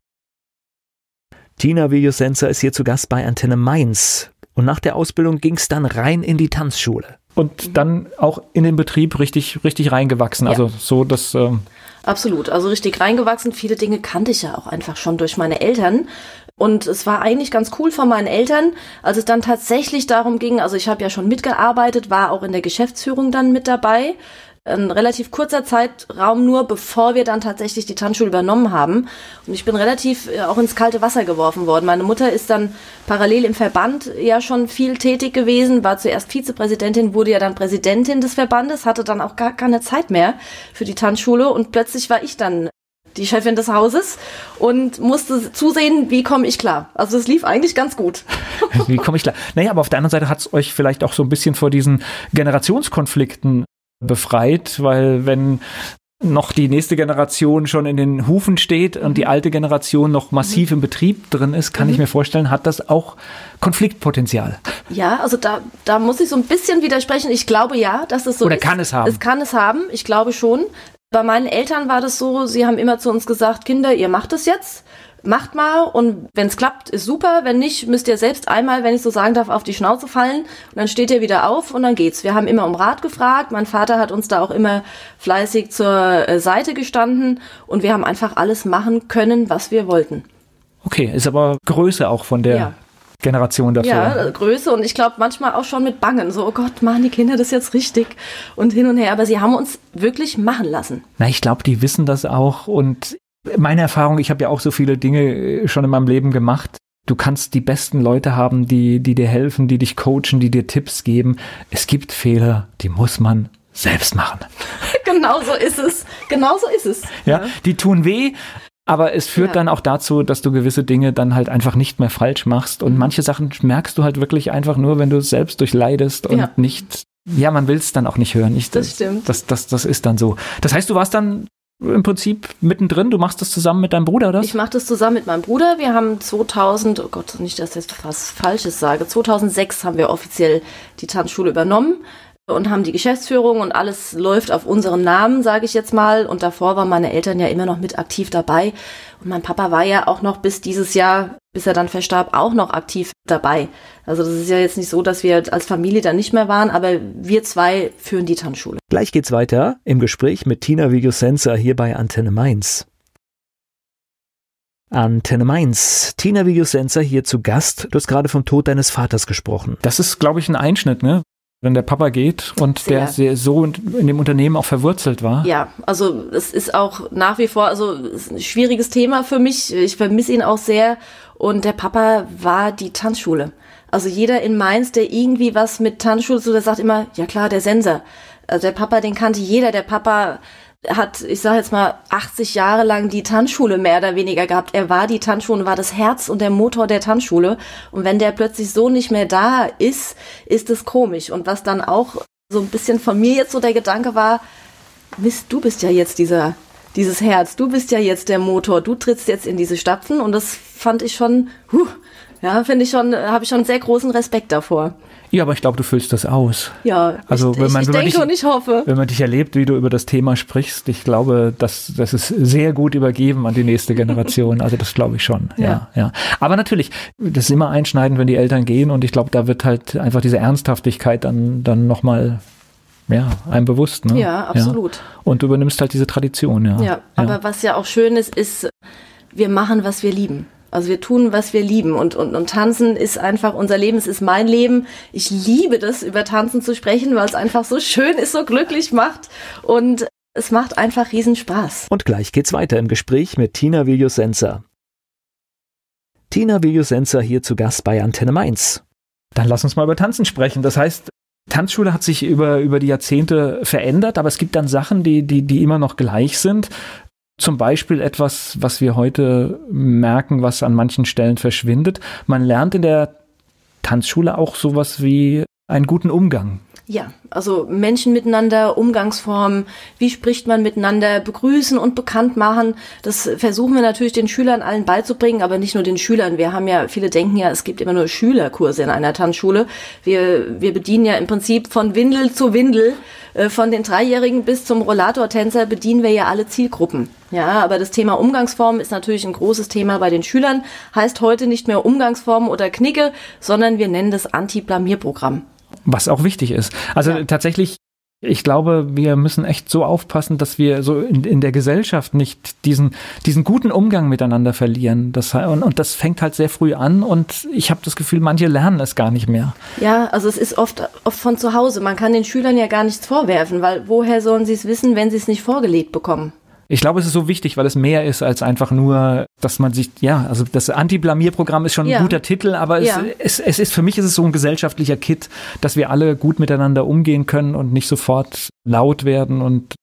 S1: Tina Viljosenza ist hier zu Gast bei Antenne Mainz. Und nach der Ausbildung ging es dann rein in die Tanzschule. und dann auch in den Betrieb richtig, richtig reingewachsen. Ja. Also so, dass. Ähm
S2: Absolut, also richtig reingewachsen. Viele Dinge kannte ich ja auch einfach schon durch meine Eltern. Und es war eigentlich ganz cool von meinen Eltern, als es dann tatsächlich darum ging, also ich habe ja schon mitgearbeitet, war auch in der Geschäftsführung dann mit dabei ein relativ kurzer Zeitraum nur, bevor wir dann tatsächlich die Tanzschule übernommen haben. Und ich bin relativ äh, auch ins kalte Wasser geworfen worden. Meine Mutter ist dann parallel im Verband ja schon viel tätig gewesen, war zuerst Vizepräsidentin, wurde ja dann Präsidentin des Verbandes, hatte dann auch gar keine Zeit mehr für die Tanzschule und plötzlich war ich dann die Chefin des Hauses und musste zusehen, wie komme ich klar. Also es lief eigentlich ganz gut.
S1: wie komme ich klar? Naja, aber auf der anderen Seite hat es euch vielleicht auch so ein bisschen vor diesen Generationskonflikten befreit, weil wenn noch die nächste Generation schon in den Hufen steht und die mhm. alte Generation noch massiv im Betrieb drin ist, kann mhm. ich mir vorstellen, hat das auch Konfliktpotenzial.
S2: Ja, also da, da muss ich so ein bisschen widersprechen. Ich glaube ja, dass es so
S1: Oder
S2: ist.
S1: kann es haben?
S2: Es kann es haben, ich glaube schon. Bei meinen Eltern war das so, sie haben immer zu uns gesagt, Kinder, ihr macht es jetzt macht mal und wenn es klappt, ist super. Wenn nicht, müsst ihr selbst einmal, wenn ich so sagen darf, auf die Schnauze fallen und dann steht ihr wieder auf und dann geht's. Wir haben immer um Rat gefragt. Mein Vater hat uns da auch immer fleißig zur äh, Seite gestanden und wir haben einfach alles machen können, was wir wollten.
S1: Okay, ist aber Größe auch von der ja. Generation dafür.
S2: Ja, Größe und ich glaube manchmal auch schon mit Bangen. So, oh Gott, machen die Kinder das jetzt richtig und hin und her. Aber sie haben uns wirklich machen lassen.
S1: Na, ich glaube, die wissen das auch und meine Erfahrung, ich habe ja auch so viele Dinge äh, schon in meinem Leben gemacht. Du kannst die besten Leute haben, die, die dir helfen, die dich coachen, die dir Tipps geben. Es gibt Fehler, die muss man selbst machen.
S2: genau so ist es. Genau so ist es.
S1: Ja, die tun weh, aber es führt ja. dann auch dazu, dass du gewisse Dinge dann halt einfach nicht mehr falsch machst. Und mhm. manche Sachen merkst du halt wirklich einfach nur, wenn du es selbst durchleidest und ja. nicht ja, man will es dann auch nicht hören. Ich,
S2: das, das, stimmt.
S1: Das, das, das ist dann so. Das heißt, du warst dann im Prinzip mittendrin. Du machst das zusammen mit deinem Bruder, oder?
S2: Ich mache das zusammen mit meinem Bruder. Wir haben 2000, oh Gott, nicht, dass ich jetzt was Falsches sage, 2006 haben wir offiziell die Tanzschule übernommen und haben die Geschäftsführung und alles läuft auf unseren Namen, sage ich jetzt mal. Und davor waren meine Eltern ja immer noch mit aktiv dabei. Und mein Papa war ja auch noch bis dieses Jahr, bis er dann verstarb, auch noch aktiv dabei. Also das ist ja jetzt nicht so, dass wir als Familie dann nicht mehr waren, aber wir zwei führen die Tanzschule.
S1: Gleich geht's weiter im Gespräch mit Tina Videosensor hier bei Antenne Mainz. Antenne Mainz. Tina Videosensor hier zu Gast. Du hast gerade vom Tod deines Vaters gesprochen. Das ist, glaube ich, ein Einschnitt, ne? wenn der Papa geht und sehr. der sehr so in dem Unternehmen auch verwurzelt war.
S2: Ja, also es ist auch nach wie vor also ein schwieriges Thema für mich. Ich vermisse ihn auch sehr und der Papa war die Tanzschule. Also jeder in Mainz, der irgendwie was mit Tanzschule so, der sagt immer, ja klar, der Sensor. Also der Papa, den kannte jeder. Der Papa hat, ich sage jetzt mal, 80 Jahre lang die Tanzschule mehr oder weniger gehabt. Er war die Tanzschule, war das Herz und der Motor der Tanzschule. Und wenn der plötzlich so nicht mehr da ist, ist es komisch. Und was dann auch so ein bisschen von mir jetzt so der Gedanke war, Mist, du bist ja jetzt dieser, dieses Herz, du bist ja jetzt der Motor, du trittst jetzt in diese Stapfen und das fand ich schon, huh, ja, finde ich schon, habe ich schon sehr großen Respekt davor.
S1: Ja, aber ich glaube, du füllst das aus.
S2: Ja, also ich, wenn man, ich, ich wenn denke dich, und ich hoffe.
S1: Wenn man dich erlebt, wie du über das Thema sprichst, ich glaube, das, das ist sehr gut übergeben an die nächste Generation. also das glaube ich schon. Ja. ja, ja. Aber natürlich, das ist immer einschneidend, wenn die Eltern gehen und ich glaube, da wird halt einfach diese Ernsthaftigkeit dann, dann nochmal ja, einem bewusst. Ne?
S2: Ja, absolut. Ja.
S1: Und du übernimmst halt diese Tradition, ja.
S2: Ja, aber ja. was ja auch schön ist, ist, wir machen, was wir lieben. Also wir tun, was wir lieben und, und, und tanzen ist einfach unser Leben, es ist mein Leben. Ich liebe das, über Tanzen zu sprechen, weil es einfach so schön ist, so glücklich macht und es macht einfach Riesenspaß.
S1: Und gleich geht's weiter im Gespräch mit Tina Viljusenza. Tina Viljusenza hier zu Gast bei Antenne Mainz. Dann lass uns mal über Tanzen sprechen. Das heißt, Tanzschule hat sich über, über die Jahrzehnte verändert, aber es gibt dann Sachen, die, die, die immer noch gleich sind. Zum Beispiel etwas, was wir heute merken, was an manchen Stellen verschwindet. Man lernt in der Tanzschule auch sowas wie einen guten Umgang
S2: ja, also Menschen miteinander, Umgangsformen, wie spricht man miteinander, begrüßen und bekannt machen. Das versuchen wir natürlich den Schülern allen beizubringen, aber nicht nur den Schülern. Wir haben ja, viele denken ja, es gibt immer nur Schülerkurse in einer Tanzschule. Wir, wir bedienen ja im Prinzip von Windel zu Windel, äh, von den Dreijährigen bis zum Rollatortänzer bedienen wir ja alle Zielgruppen. Ja, aber das Thema Umgangsformen ist natürlich ein großes Thema bei den Schülern. Heißt heute nicht mehr Umgangsformen oder Knicke, sondern wir nennen das Anti-Blamierprogramm.
S1: Was auch wichtig ist. Also ja. tatsächlich ich glaube, wir müssen echt so aufpassen, dass wir so in, in der Gesellschaft nicht diesen, diesen guten Umgang miteinander verlieren. Das, und, und das fängt halt sehr früh an und ich habe das Gefühl, manche lernen es gar nicht mehr.
S2: Ja, also es ist oft, oft von zu Hause. Man kann den Schülern ja gar nichts vorwerfen, weil woher sollen sie es wissen, wenn sie es nicht vorgelebt bekommen?
S1: Ich glaube, es ist so wichtig, weil es mehr ist als einfach nur, dass man sich, ja, also das Anti-Blamierprogramm ist schon ein ja. guter Titel, aber ja. es, es, es ist, für mich ist es so ein gesellschaftlicher Kit, dass wir alle gut miteinander umgehen können und nicht sofort laut werden und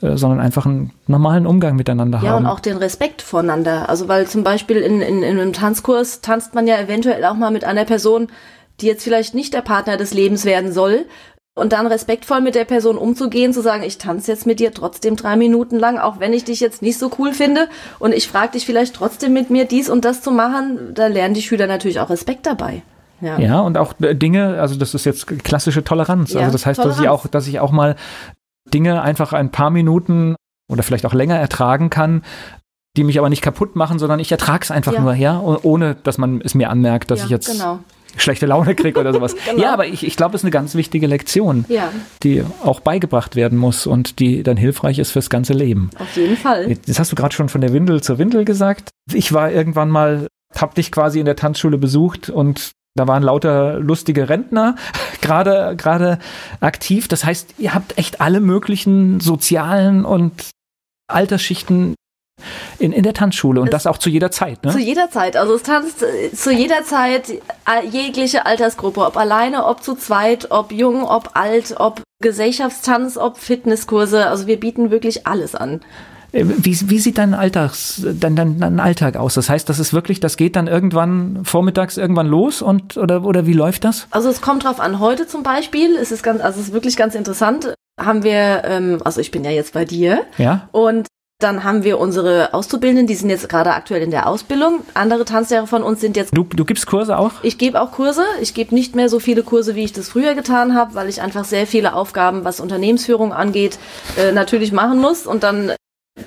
S1: äh, sondern einfach einen normalen Umgang miteinander
S2: ja,
S1: haben.
S2: Ja, und auch den Respekt voneinander. Also weil zum Beispiel in, in, in einem Tanzkurs tanzt man ja eventuell auch mal mit einer Person, die jetzt vielleicht nicht der Partner des Lebens werden soll, und dann respektvoll mit der Person umzugehen, zu sagen, ich tanze jetzt mit dir trotzdem drei Minuten lang, auch wenn ich dich jetzt nicht so cool finde und ich frage dich vielleicht trotzdem mit mir dies und das zu machen, da lernen die Schüler natürlich auch Respekt dabei.
S1: Ja. ja, und auch äh, Dinge, also das ist jetzt klassische Toleranz. Ja, also das heißt, Toleranz. dass ich auch, dass ich auch mal Dinge einfach ein paar Minuten oder vielleicht auch länger ertragen kann, die mich aber nicht kaputt machen, sondern ich ertrage es einfach ja. nur her, ohne dass man es mir anmerkt, dass ja, ich jetzt genau schlechte Laune kriege oder sowas. genau. Ja, aber ich, ich glaube, es ist eine ganz wichtige Lektion, ja. die auch beigebracht werden muss und die dann hilfreich ist fürs ganze Leben.
S2: Auf jeden Fall.
S1: Jetzt hast du gerade schon von der Windel zur Windel gesagt. Ich war irgendwann mal, hab dich quasi in der Tanzschule besucht und da waren lauter lustige Rentner gerade gerade aktiv. Das heißt, ihr habt echt alle möglichen sozialen und Altersschichten in, in der Tanzschule und es das auch zu jeder Zeit, ne?
S2: Zu jeder Zeit. Also es tanzt äh, zu jeder Zeit jegliche Altersgruppe, ob alleine, ob zu zweit, ob jung, ob alt, ob Gesellschaftstanz, ob Fitnesskurse. Also wir bieten wirklich alles an.
S1: Äh, wie, wie sieht dein, Alltags, dein, dein, dein Alltag aus? Das heißt, das ist wirklich, das geht dann irgendwann vormittags irgendwann los und oder, oder wie läuft das?
S2: Also es kommt drauf an. Heute zum Beispiel es ist ganz, also es ist wirklich ganz interessant. Haben wir, ähm, also ich bin ja jetzt bei dir.
S1: Ja.
S2: Und dann haben wir unsere Auszubildenden, die sind jetzt gerade aktuell in der Ausbildung. Andere Tanzlehrer von uns sind jetzt.
S1: Du, du gibst Kurse auch?
S2: Ich gebe auch Kurse. Ich gebe nicht mehr so viele Kurse, wie ich das früher getan habe, weil ich einfach sehr viele Aufgaben, was Unternehmensführung angeht, äh, natürlich machen muss. Und dann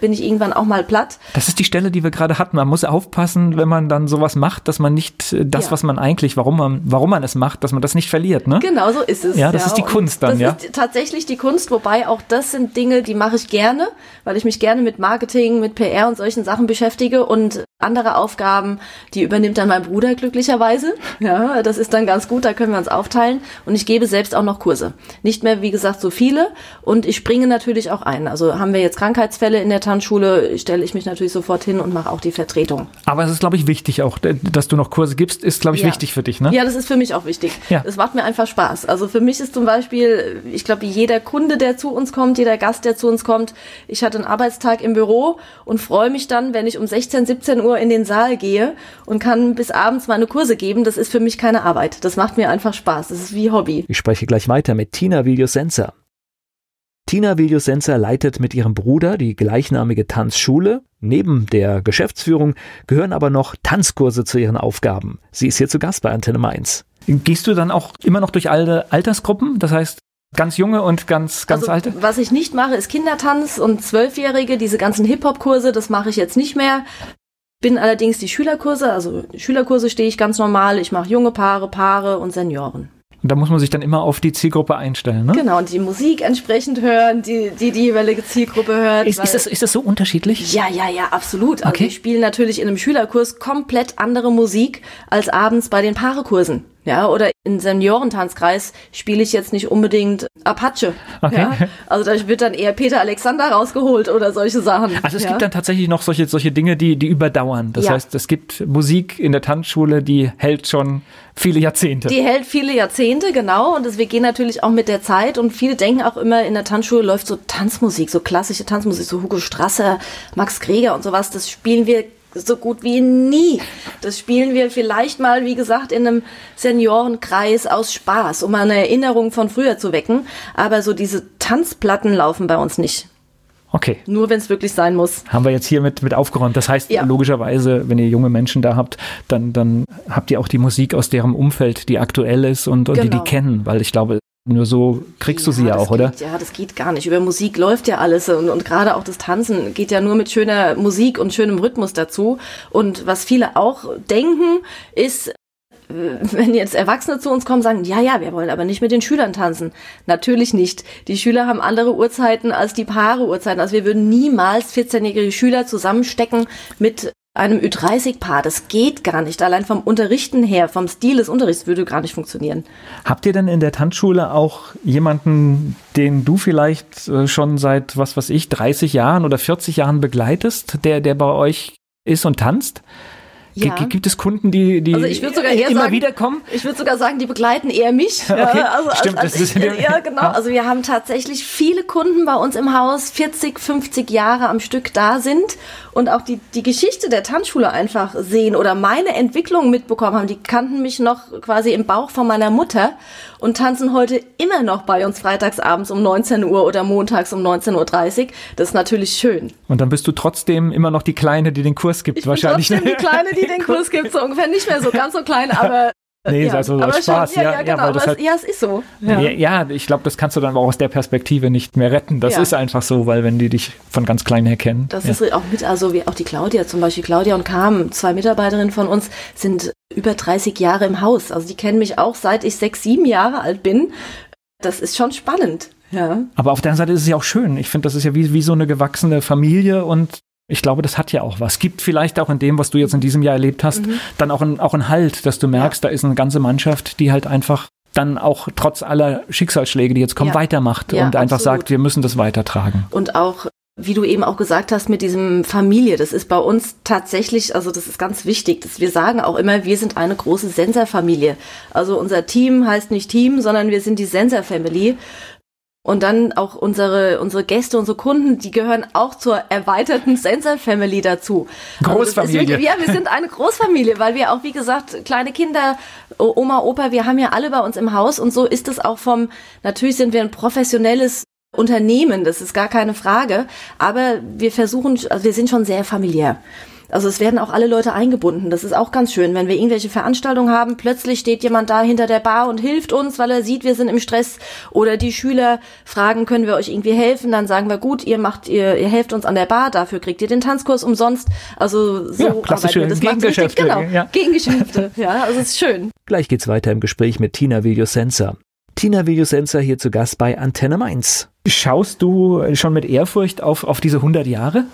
S2: bin ich irgendwann auch mal platt.
S1: Das ist die Stelle, die wir gerade hatten. Man muss aufpassen, wenn man dann sowas macht, dass man nicht äh, das, ja. was man eigentlich, warum man, warum man es macht, dass man das nicht verliert, ne?
S2: Genau, so ist es.
S1: Ja, das ja. ist die Kunst dann,
S2: das
S1: ja.
S2: Ist tatsächlich die Kunst, wobei auch das sind Dinge, die mache ich gerne, weil ich mich gerne mit Marketing, mit PR und solchen Sachen beschäftige und andere Aufgaben, die übernimmt dann mein Bruder glücklicherweise. Ja, das ist dann ganz gut, da können wir uns aufteilen und ich gebe selbst auch noch Kurse. Nicht mehr, wie gesagt, so viele und ich springe natürlich auch ein. Also haben wir jetzt Krankheitsfälle in der Tanzschule, stelle ich mich natürlich sofort hin und mache auch die Vertretung.
S1: Aber es ist, glaube ich, wichtig auch, dass du noch Kurse gibst, ist, glaube ich, ja. wichtig für dich, ne?
S2: Ja, das ist für mich auch wichtig. Ja. Es macht mir einfach Spaß. Also für mich ist zum Beispiel, ich glaube, jeder Kunde, der zu uns kommt, jeder Gast, der zu uns kommt, ich hatte einen Arbeitstag im Büro und freue mich dann, wenn ich um 16, 17 Uhr in den Saal gehe und kann bis abends meine Kurse geben. Das ist für mich keine Arbeit. Das macht mir einfach Spaß. Das ist wie Hobby.
S1: Ich spreche gleich weiter mit Tina Videosenser. Tina Viljosenser leitet mit ihrem Bruder die gleichnamige Tanzschule. Neben der Geschäftsführung gehören aber noch Tanzkurse zu ihren Aufgaben. Sie ist hier zu Gast bei Antenne Mainz. Gehst du dann auch immer noch durch alle Altersgruppen? Das heißt, Ganz junge und ganz, ganz
S2: also,
S1: alte?
S2: Was ich nicht mache, ist Kindertanz und Zwölfjährige, diese ganzen Hip-Hop-Kurse, das mache ich jetzt nicht mehr. Bin allerdings die Schülerkurse, also Schülerkurse stehe ich ganz normal. Ich mache junge Paare, Paare und Senioren.
S1: Und da muss man sich dann immer auf die Zielgruppe einstellen, ne?
S2: Genau, und die Musik entsprechend hören, die die, die jeweilige Zielgruppe hört.
S1: Ist, ist, das, ist das so unterschiedlich?
S2: Ja, ja, ja, absolut. Also okay. wir spielen natürlich in einem Schülerkurs komplett andere Musik als abends bei den Paarekursen. Ja, oder in Seniorentanzkreis spiele ich jetzt nicht unbedingt Apache. Okay. Ja? Also da wird dann eher Peter Alexander rausgeholt oder solche Sachen.
S1: Also es
S2: ja?
S1: gibt dann tatsächlich noch solche, solche Dinge, die, die überdauern. Das ja. heißt, es gibt Musik in der Tanzschule, die hält schon viele Jahrzehnte.
S2: Die hält viele Jahrzehnte, genau. Und das, wir gehen natürlich auch mit der Zeit. Und viele denken auch immer, in der Tanzschule läuft so Tanzmusik, so klassische Tanzmusik, so Hugo Strasser, Max Greger und sowas. Das spielen wir so gut wie nie. Das spielen wir vielleicht mal, wie gesagt, in einem Seniorenkreis aus Spaß, um eine Erinnerung von früher zu wecken. Aber so diese Tanzplatten laufen bei uns nicht.
S1: Okay.
S2: Nur wenn es wirklich sein muss.
S1: Haben wir jetzt hier mit, mit aufgeräumt. Das heißt, ja. logischerweise, wenn ihr junge Menschen da habt, dann, dann habt ihr auch die Musik aus deren Umfeld, die aktuell ist und, und genau. die die genau. kennen. Weil ich glaube, nur so kriegst ja, du sie ja auch,
S2: geht,
S1: oder?
S2: Ja, das geht gar nicht. Über Musik läuft ja alles und, und gerade auch das Tanzen geht ja nur mit schöner Musik und schönem Rhythmus dazu. Und was viele auch denken, ist, wenn jetzt Erwachsene zu uns kommen, sagen, ja, ja, wir wollen aber nicht mit den Schülern tanzen. Natürlich nicht. Die Schüler haben andere Uhrzeiten als die Paare Uhrzeiten. Also wir würden niemals 14-jährige Schüler zusammenstecken mit einem Ü30-Paar. Das geht gar nicht. Allein vom Unterrichten her, vom Stil des Unterrichts würde gar nicht funktionieren.
S1: Habt ihr denn in der Tanzschule auch jemanden, den du vielleicht äh, schon seit, was weiß ich, 30 Jahren oder 40 Jahren begleitest, der, der bei euch ist und tanzt? Ja. Gibt es Kunden, die, die
S2: also ich sogar eher
S1: immer
S2: sagen,
S1: wieder kommen?
S2: Ich würde sogar sagen, die begleiten eher mich.
S1: Okay.
S2: Ja, also,
S1: Stimmt,
S2: als, als
S1: das ist
S2: ich, ja, genau. Also wir haben tatsächlich viele Kunden bei uns im Haus, 40, 50 Jahre am Stück da sind und auch die, die Geschichte der Tanzschule einfach sehen oder meine Entwicklung mitbekommen haben. Die kannten mich noch quasi im Bauch von meiner Mutter und tanzen heute immer noch bei uns freitagsabends um 19 Uhr oder montags um 19.30 Uhr. Das ist natürlich schön.
S1: Und dann bist du trotzdem immer noch die Kleine, die den Kurs gibt,
S2: ich
S1: wahrscheinlich.
S2: Bin trotzdem die Kleine, die den Kurs gibt, so ungefähr nicht mehr so ganz so klein, aber
S1: Nee, ja, also aber Spaß.
S2: Schon, ja, ja, genau. Ja, aber halt, ja, es ist so.
S1: Ja, ja ich glaube, das kannst du dann auch aus der Perspektive nicht mehr retten. Das ist einfach so, weil wenn die dich von ganz klein her kennen.
S2: Das ist auch mit, also wie auch die Claudia zum Beispiel. Claudia und Carmen, zwei Mitarbeiterinnen von uns, sind über 30 Jahre im Haus. Also die kennen mich auch seit ich sechs, sieben Jahre alt bin. Das ist schon spannend. Ja.
S1: Aber auf der anderen Seite ist es ja auch schön. Ich finde, das ist ja wie, wie so eine gewachsene Familie und ich glaube, das hat ja auch was. Gibt vielleicht auch in dem, was du jetzt in diesem Jahr erlebt hast, mhm. dann auch ein, auch ein Halt, dass du merkst, ja. da ist eine ganze Mannschaft, die halt einfach dann auch trotz aller Schicksalsschläge, die jetzt kommen, ja. weitermacht ja, und einfach absolut. sagt, wir müssen das weitertragen.
S2: Und auch wie du eben auch gesagt hast mit diesem Familie, das ist bei uns tatsächlich, also das ist ganz wichtig. Dass wir sagen auch immer, wir sind eine große Sensor-Familie. Also unser Team heißt nicht Team, sondern wir sind die Sensor-Family. Und dann auch unsere, unsere Gäste, unsere Kunden, die gehören auch zur erweiterten Sensor Family dazu.
S1: Also Großfamilie. Also
S2: wirklich, ja, wir sind eine Großfamilie, weil wir auch, wie gesagt, kleine Kinder, Oma, Opa, wir haben ja alle bei uns im Haus und so ist es auch vom, natürlich sind wir ein professionelles Unternehmen, das ist gar keine Frage, aber wir versuchen, also wir sind schon sehr familiär. Also es werden auch alle Leute eingebunden. Das ist auch ganz schön, wenn wir irgendwelche Veranstaltungen haben, plötzlich steht jemand da hinter der Bar und hilft uns, weil er sieht, wir sind im Stress. Oder die Schüler fragen, können wir euch irgendwie helfen? Dann sagen wir, gut, ihr macht, ihr, ihr helft uns an der Bar, dafür kriegt ihr den Tanzkurs umsonst. Also so
S1: ja, klassische
S2: arbeiten wir. Das
S1: Gegengeschäfte.
S2: Genau, ja. Gegengeschäfte. Ja, also es ist schön.
S1: Gleich geht's weiter im Gespräch mit Tina Videosensor. Tina Videosensor hier zu Gast bei Antenne Mainz. Schaust du schon mit Ehrfurcht auf, auf diese 100 Jahre?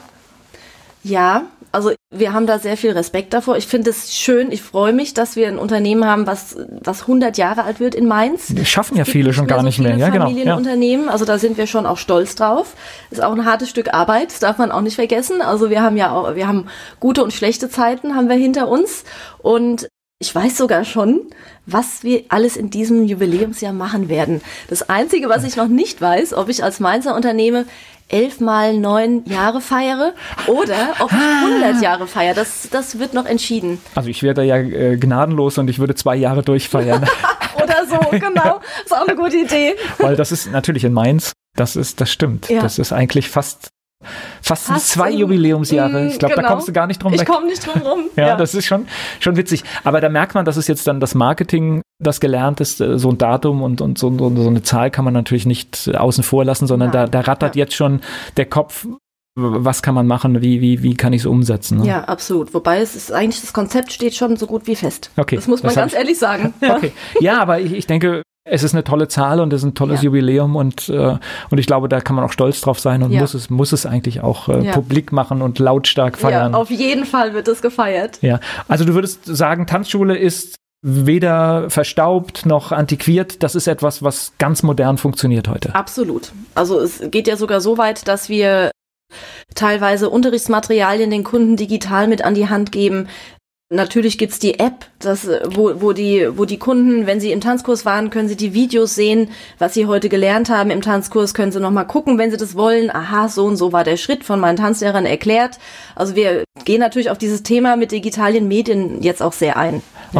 S2: Ja, also wir haben da sehr viel Respekt davor. Ich finde es schön, ich freue mich, dass wir ein Unternehmen haben, was, was 100 Jahre alt wird in Mainz.
S1: Die schaffen ja viele schon gar
S2: so
S1: nicht mehr.
S2: Ja,
S1: genau.
S2: Familienunternehmen, ja. also da sind wir schon auch stolz drauf. Ist auch ein hartes Stück Arbeit, das darf man auch nicht vergessen. Also wir haben ja auch, wir haben gute und schlechte Zeiten haben wir hinter uns und ich weiß sogar schon, was wir alles in diesem Jubiläumsjahr machen werden. Das Einzige, was ich noch nicht weiß, ob ich als Mainzer Unternehmer elf mal neun Jahre feiere oder ob ich 100 ah. Jahre feiere. Das, das wird noch entschieden.
S1: Also ich wäre da ja äh, gnadenlos und ich würde zwei Jahre durchfeiern.
S2: oder so, genau. Ist auch eine gute Idee.
S1: Weil das ist natürlich in Mainz, das ist, das stimmt. Ja. Das ist eigentlich fast Fast, Fast zwei Jubiläumsjahre. Ich glaube, genau. da kommst du gar nicht drum
S2: weg.
S1: Ich
S2: komme nicht drum rum.
S1: ja, ja, das ist schon, schon witzig. Aber da merkt man, dass es jetzt dann das Marketing, das gelernt ist, äh, so ein Datum und, und so, so eine Zahl kann man natürlich nicht außen vor lassen, sondern da, da rattert ja. jetzt schon der Kopf, was kann man machen, wie, wie, wie kann ich es umsetzen?
S2: Ne? Ja, absolut. Wobei es ist eigentlich, das Konzept steht schon so gut wie fest.
S1: Okay.
S2: Das muss man das ganz ehrlich sagen.
S1: Ja. Okay. Ja, aber ich, ich denke, es ist eine tolle Zahl und es ist ein tolles ja. Jubiläum und, äh, und ich glaube, da kann man auch stolz drauf sein und ja. muss, es, muss es eigentlich auch äh, ja. publik machen und lautstark feiern.
S2: Ja, auf jeden Fall wird es gefeiert.
S1: Ja, also du würdest sagen, Tanzschule ist weder verstaubt noch antiquiert. Das ist etwas, was ganz modern funktioniert heute.
S2: Absolut. Also es geht ja sogar so weit, dass wir teilweise Unterrichtsmaterialien den Kunden digital mit an die Hand geben, Natürlich gibt's die App, das, wo, wo, die, wo die Kunden, wenn sie im Tanzkurs waren, können sie die Videos sehen, was sie heute gelernt haben im Tanzkurs, können sie nochmal gucken, wenn sie das wollen. Aha, so und so war der Schritt von meinen Tanzlehrern erklärt. Also wir gehen natürlich auf dieses Thema mit digitalen Medien jetzt auch sehr ein.
S1: Ja.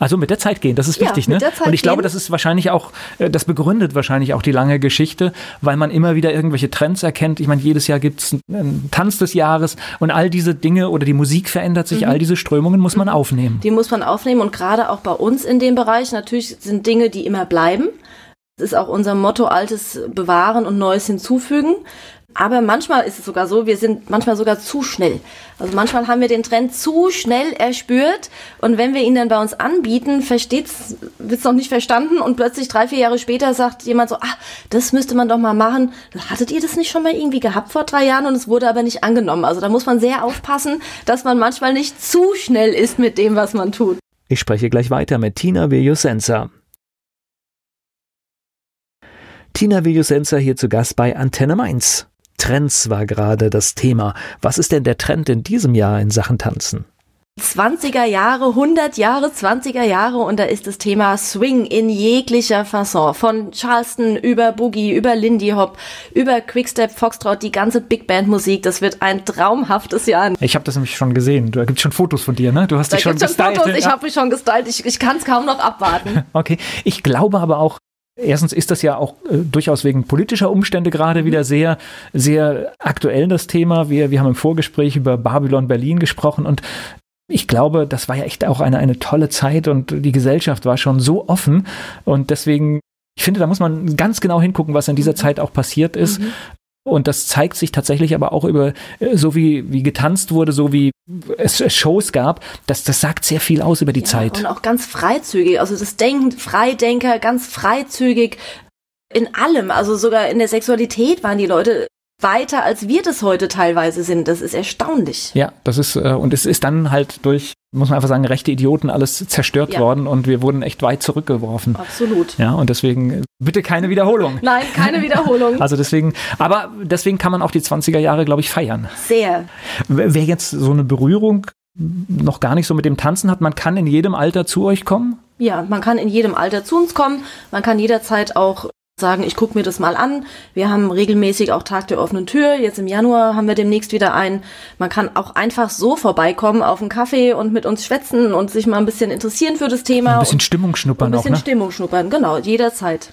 S1: Also mit der Zeit gehen, das ist wichtig, ja, ne? Und ich glaube, das ist wahrscheinlich auch, äh, das begründet wahrscheinlich auch die lange Geschichte, weil man immer wieder irgendwelche Trends erkennt. Ich meine, jedes Jahr gibt es einen Tanz des Jahres und all diese Dinge oder die Musik verändert sich, mhm. all diese Strömungen muss man mhm. aufnehmen.
S2: Die muss man aufnehmen und gerade auch bei uns in dem Bereich natürlich sind Dinge, die immer bleiben. Das ist auch unser Motto, Altes bewahren und Neues hinzufügen. Aber manchmal ist es sogar so, wir sind manchmal sogar zu schnell. Also manchmal haben wir den Trend zu schnell erspürt und wenn wir ihn dann bei uns anbieten, versteht's, wird's noch nicht verstanden und plötzlich drei, vier Jahre später sagt jemand so, ah, das müsste man doch mal machen. Hattet ihr das nicht schon mal irgendwie gehabt vor drei Jahren und es wurde aber nicht angenommen? Also da muss man sehr aufpassen, dass man manchmal nicht zu schnell ist mit dem, was man tut.
S1: Ich spreche gleich weiter mit Tina Viljusenza. Tina Viljusenza hier zu Gast bei Antenne Mainz. Trends war gerade das Thema. Was ist denn der Trend in diesem Jahr in Sachen Tanzen?
S2: 20er Jahre, 100 Jahre, 20er Jahre und da ist das Thema Swing in jeglicher Fasson. Von Charleston über Boogie, über Lindy Hop, über Quickstep, Foxtrot, die ganze Big Band Musik. Das wird ein traumhaftes Jahr.
S1: Ich habe das nämlich schon gesehen. Da gibt schon Fotos von dir, ne? Du hast da dich schon gestylt. Fotos.
S2: Ich habe mich schon gestylt. Ich, ich kann es kaum noch abwarten.
S1: Okay. Ich glaube aber auch, Erstens ist das ja auch äh, durchaus wegen politischer Umstände gerade wieder sehr, sehr aktuell das Thema. Wir, wir haben im Vorgespräch über Babylon Berlin gesprochen und ich glaube, das war ja echt auch eine, eine tolle Zeit und die Gesellschaft war schon so offen und deswegen, ich finde, da muss man ganz genau hingucken, was in dieser mhm. Zeit auch passiert ist. Mhm. Und das zeigt sich tatsächlich aber auch über, äh, so wie, wie getanzt wurde, so wie es Shows gab, das, das sagt sehr viel aus über die ja, Zeit.
S2: Und auch ganz freizügig, also das Denken, Freidenker, ganz freizügig in allem, also sogar in der Sexualität waren die Leute weiter, als wir das heute teilweise sind. Das ist erstaunlich.
S1: Ja, das ist, äh, und es ist dann halt durch, muss man einfach sagen, rechte Idioten alles zerstört ja. worden und wir wurden echt weit zurückgeworfen.
S2: Absolut.
S1: Ja, und deswegen bitte keine Wiederholung.
S2: Nein, keine Wiederholung.
S1: also deswegen, aber deswegen kann man auch die 20er Jahre, glaube ich, feiern.
S2: Sehr.
S1: Wer jetzt so eine Berührung noch gar nicht so mit dem Tanzen hat, man kann in jedem Alter zu euch kommen?
S2: Ja, man kann in jedem Alter zu uns kommen. Man kann jederzeit auch sagen, ich gucke mir das mal an. Wir haben regelmäßig auch Tag der offenen Tür. Jetzt im Januar haben wir demnächst wieder einen. Man kann auch einfach so vorbeikommen auf einen Kaffee und mit uns schwätzen und sich mal ein bisschen interessieren für das Thema.
S1: Ein bisschen Stimmung schnuppern
S2: auch, Ein bisschen
S1: auch, ne?
S2: Stimmung schnuppern, genau, jederzeit.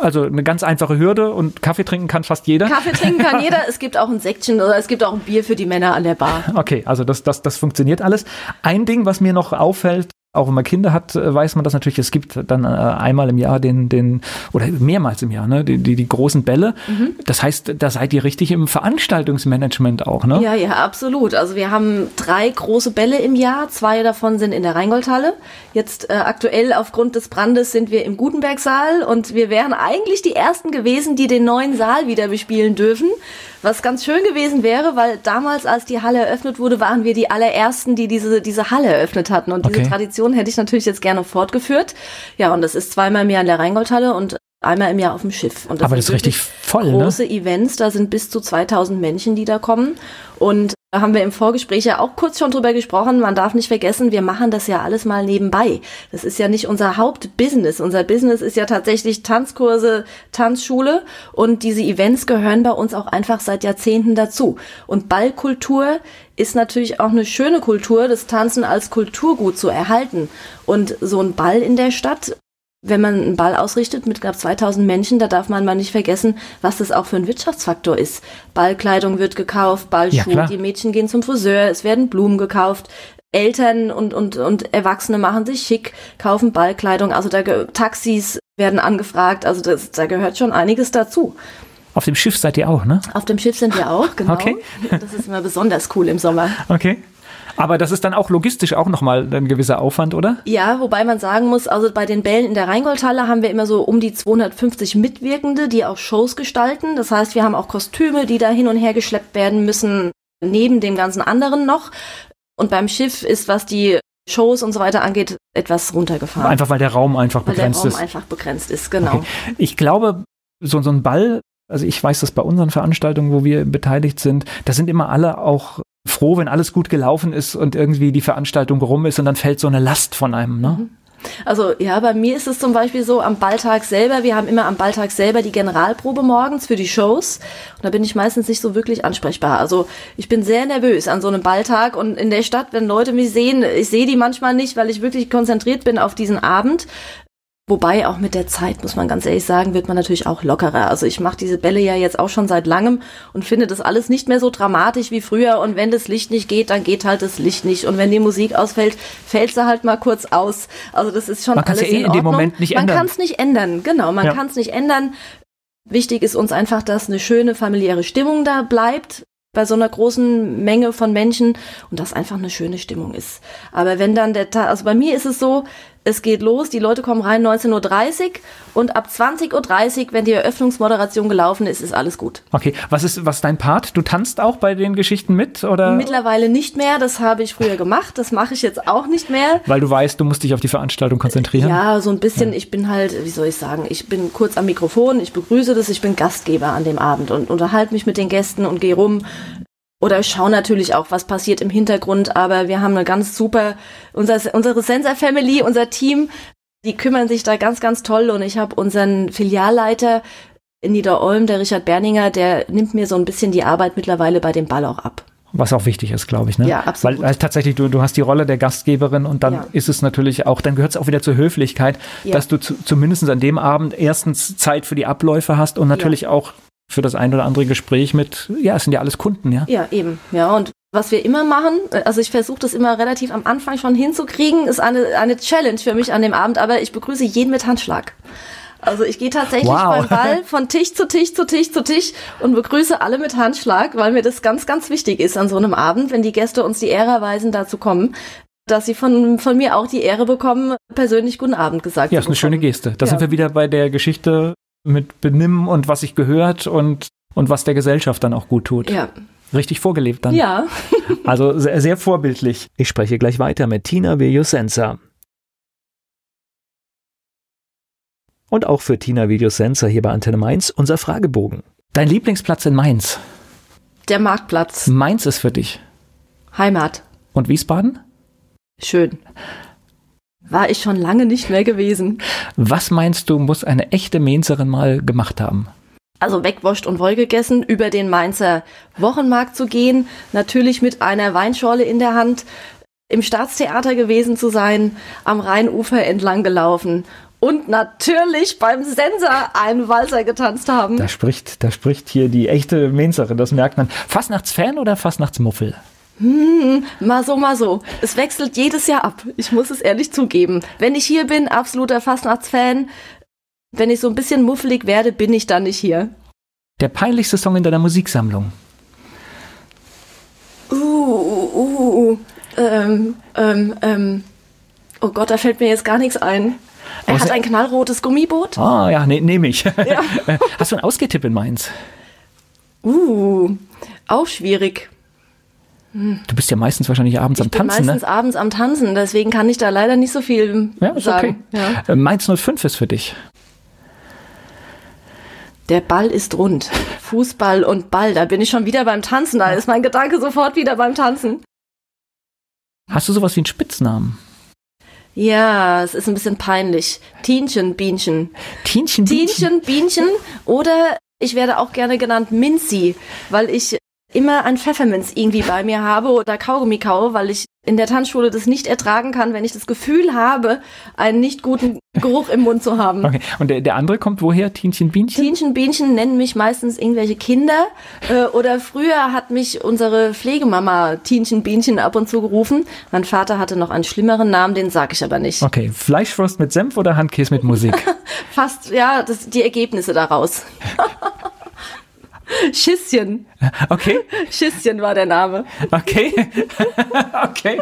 S1: Also eine ganz einfache Hürde und Kaffee trinken kann fast jeder.
S2: Kaffee trinken kann jeder. Es gibt auch ein Säckchen oder es gibt auch ein Bier für die Männer an der Bar.
S1: Okay, also das, das, das funktioniert alles. Ein Ding, was mir noch auffällt, auch wenn man Kinder hat, äh, weiß man das natürlich. Es gibt dann äh, einmal im Jahr den, den, oder mehrmals im Jahr, ne, die, die, die großen Bälle. Mhm. Das heißt, da seid ihr richtig im Veranstaltungsmanagement auch, ne?
S2: Ja, ja, absolut. Also wir haben drei große Bälle im Jahr. Zwei davon sind in der Rheingoldhalle. Jetzt äh, aktuell aufgrund des Brandes sind wir im Gutenbergsaal und wir wären eigentlich die ersten gewesen, die den neuen Saal wieder bespielen dürfen. Was ganz schön gewesen wäre, weil damals, als die Halle eröffnet wurde, waren wir die allerersten, die diese, diese Halle eröffnet hatten. Und diese okay. Tradition hätte ich natürlich jetzt gerne fortgeführt. Ja, und das ist zweimal im Jahr in der Rheingoldhalle und einmal im Jahr auf dem Schiff.
S1: Das Aber das ist richtig voll,
S2: ne? große ne? Events, da sind bis zu 2000 Menschen, die da kommen. Und da haben wir im Vorgespräch ja auch kurz schon drüber gesprochen. Man darf nicht vergessen, wir machen das ja alles mal nebenbei. Das ist ja nicht unser Hauptbusiness. Unser Business ist ja tatsächlich Tanzkurse, Tanzschule und diese Events gehören bei uns auch einfach seit Jahrzehnten dazu. Und Ballkultur ist natürlich auch eine schöne Kultur, das Tanzen als Kulturgut zu erhalten. Und so ein Ball in der Stadt wenn man einen Ball ausrichtet mit knapp 2000 Menschen, da darf man mal nicht vergessen, was das auch für ein Wirtschaftsfaktor ist. Ballkleidung wird gekauft, Ballschuhe, ja, die Mädchen gehen zum Friseur, es werden Blumen gekauft, Eltern und, und, und Erwachsene machen sich schick, kaufen Ballkleidung, also da Taxis werden angefragt, also das, da gehört schon einiges dazu.
S1: Auf dem Schiff seid ihr auch, ne?
S2: Auf dem Schiff sind wir auch, genau. Okay. Das ist immer besonders cool im Sommer.
S1: Okay. Aber das ist dann auch logistisch auch nochmal ein gewisser Aufwand, oder?
S2: Ja, wobei man sagen muss, also bei den Bällen in der Rheingoldhalle haben wir immer so um die 250 Mitwirkende, die auch Shows gestalten. Das heißt, wir haben auch Kostüme, die da hin und her geschleppt werden müssen, neben dem ganzen anderen noch. Und beim Schiff ist, was die Shows und so weiter angeht, etwas runtergefahren.
S1: Einfach weil der Raum einfach begrenzt ist. Weil der
S2: Raum ist. einfach begrenzt ist, genau. Okay.
S1: Ich glaube, so, so ein Ball, also ich weiß das bei unseren Veranstaltungen, wo wir beteiligt sind, da sind immer alle auch froh, wenn alles gut gelaufen ist und irgendwie die Veranstaltung rum ist und dann fällt so eine Last von einem, ne? Mhm.
S2: Also ja, bei mir ist es zum Beispiel so am Balltag selber, wir haben immer am Balltag selber die Generalprobe morgens für die Shows und da bin ich meistens nicht so wirklich ansprechbar. Also ich bin sehr nervös an so einem Balltag und in der Stadt, wenn Leute mich sehen, ich sehe die manchmal nicht, weil ich wirklich konzentriert bin auf diesen Abend. Wobei auch mit der Zeit, muss man ganz ehrlich sagen, wird man natürlich auch lockerer. Also ich mache diese Bälle ja jetzt auch schon seit langem und finde das alles nicht mehr so dramatisch wie früher. Und wenn das Licht nicht geht, dann geht halt das Licht nicht. Und wenn die Musik ausfällt, fällt sie halt mal kurz aus. Also das ist schon
S1: man
S2: alles
S1: ja eh
S2: in,
S1: in dem Moment nicht
S2: man
S1: ändern.
S2: Man kann es nicht ändern, genau. Man ja. kann es nicht ändern. Wichtig ist uns einfach, dass eine schöne familiäre Stimmung da bleibt bei so einer großen Menge von Menschen und dass einfach eine schöne Stimmung ist. Aber wenn dann der Tag, also bei mir ist es so, es geht los, die Leute kommen rein 19.30 Uhr und ab 20.30 Uhr, wenn die Eröffnungsmoderation gelaufen ist, ist alles gut.
S1: Okay, was ist, was ist dein Part? Du tanzt auch bei den Geschichten mit? Oder?
S2: Mittlerweile nicht mehr, das habe ich früher gemacht, das mache ich jetzt auch nicht mehr.
S1: Weil du weißt, du musst dich auf die Veranstaltung konzentrieren?
S2: Ja, so ein bisschen, ja. ich bin halt, wie soll ich sagen, ich bin kurz am Mikrofon, ich begrüße das, ich bin Gastgeber an dem Abend und unterhalte mich mit den Gästen und gehe rum, oder schauen natürlich auch, was passiert im Hintergrund, aber wir haben eine ganz super, unser, unsere Sensor Family, unser Team, die kümmern sich da ganz, ganz toll und ich habe unseren Filialleiter in Niederolm, der Richard Berninger, der nimmt mir so ein bisschen die Arbeit mittlerweile bei dem Ball auch ab.
S1: Was auch wichtig ist, glaube ich. Ne?
S2: Ja, absolut.
S1: Weil, weil tatsächlich, du, du hast die Rolle der Gastgeberin und dann ja. ist es natürlich auch, dann gehört es auch wieder zur Höflichkeit, ja. dass du zu, zumindest an dem Abend erstens Zeit für die Abläufe hast und natürlich ja. auch für das ein oder andere Gespräch mit, ja, es sind ja alles Kunden, ja.
S2: Ja, eben, ja. Und was wir immer machen, also ich versuche das immer relativ am Anfang schon hinzukriegen, ist eine, eine Challenge für mich an dem Abend, aber ich begrüße jeden mit Handschlag. Also ich gehe tatsächlich wow. beim Ball von Tisch zu Tisch zu Tisch zu Tisch und begrüße alle mit Handschlag, weil mir das ganz, ganz wichtig ist an so einem Abend, wenn die Gäste uns die Ehre erweisen, da zu kommen, dass sie von, von mir auch die Ehre bekommen, persönlich guten Abend gesagt
S1: ja, zu. Ja, ist eine schöne Geste. Da ja. sind wir wieder bei der Geschichte mit Benimm und was sich gehört und, und was der Gesellschaft dann auch gut tut.
S2: Ja.
S1: Richtig vorgelebt dann.
S2: Ja.
S1: also sehr, sehr vorbildlich. Ich spreche gleich weiter mit Tina Viljosensa. Und auch für Tina Videosensa hier bei Antenne Mainz unser Fragebogen. Dein Lieblingsplatz in Mainz?
S2: Der Marktplatz.
S1: Mainz ist für dich?
S2: Heimat.
S1: Und Wiesbaden?
S2: Schön. War ich schon lange nicht mehr gewesen.
S1: Was meinst du, muss eine echte Mainzerin mal gemacht haben?
S2: Also wegwascht und wohl gegessen, über den Mainzer Wochenmarkt zu gehen, natürlich mit einer Weinschorle in der Hand, im Staatstheater gewesen zu sein, am Rheinufer entlang gelaufen und natürlich beim Sensor einen Walzer getanzt haben.
S1: Da spricht, da spricht hier die echte Mainzerin, das merkt man. Fastnachtsfan oder Fastnachtsmuffel?
S2: Hm, mal so, mal so. Es wechselt jedes Jahr ab. Ich muss es ehrlich zugeben. Wenn ich hier bin, absoluter Fastnachtsfan. Wenn ich so ein bisschen muffelig werde, bin ich dann nicht hier.
S1: Der peinlichste Song in deiner Musiksammlung?
S2: Uh, uh, uh, uh. Ähm, ähm, ähm. Oh Gott, da fällt mir jetzt gar nichts ein. Er hat ein knallrotes Gummiboot.
S1: Ah, ja, ne, nehme ich. Ja. Hast du einen Ausgehtipp in Mainz?
S2: Uh, auch schwierig.
S1: Du bist ja meistens wahrscheinlich abends
S2: ich
S1: am Tanzen. Ich
S2: bin meistens
S1: ne?
S2: abends am Tanzen, deswegen kann ich da leider nicht so viel ja, ist sagen.
S1: Okay. Ja. Äh, Mainz 05 ist für dich.
S2: Der Ball ist rund. Fußball und Ball, da bin ich schon wieder beim Tanzen, da ist mein Gedanke sofort wieder beim Tanzen.
S1: Hast du sowas wie einen Spitznamen?
S2: Ja, es ist ein bisschen peinlich. Tienchen, Bienchen.
S1: Tienchen,
S2: Bienchen? Tienchen, Bienchen. Oder ich werde auch gerne genannt Minzi, weil ich immer ein Pfefferminz irgendwie bei mir habe oder Kaugummi kaue, weil ich in der Tanzschule das nicht ertragen kann, wenn ich das Gefühl habe, einen nicht guten Geruch im Mund zu haben.
S1: Okay. Und der, der andere kommt woher? Tienchen Bienchen?
S2: Tienchen Bienchen nennen mich meistens irgendwelche Kinder. Äh, oder früher hat mich unsere Pflegemama Tienchen Bienchen ab und zu gerufen. Mein Vater hatte noch einen schlimmeren Namen, den sage ich aber nicht.
S1: Okay. Fleischwurst mit Senf oder Handkäse mit Musik?
S2: Fast, ja, das, die Ergebnisse daraus. Schisschen.
S1: Okay.
S2: Schisschen war der Name.
S1: Okay. okay.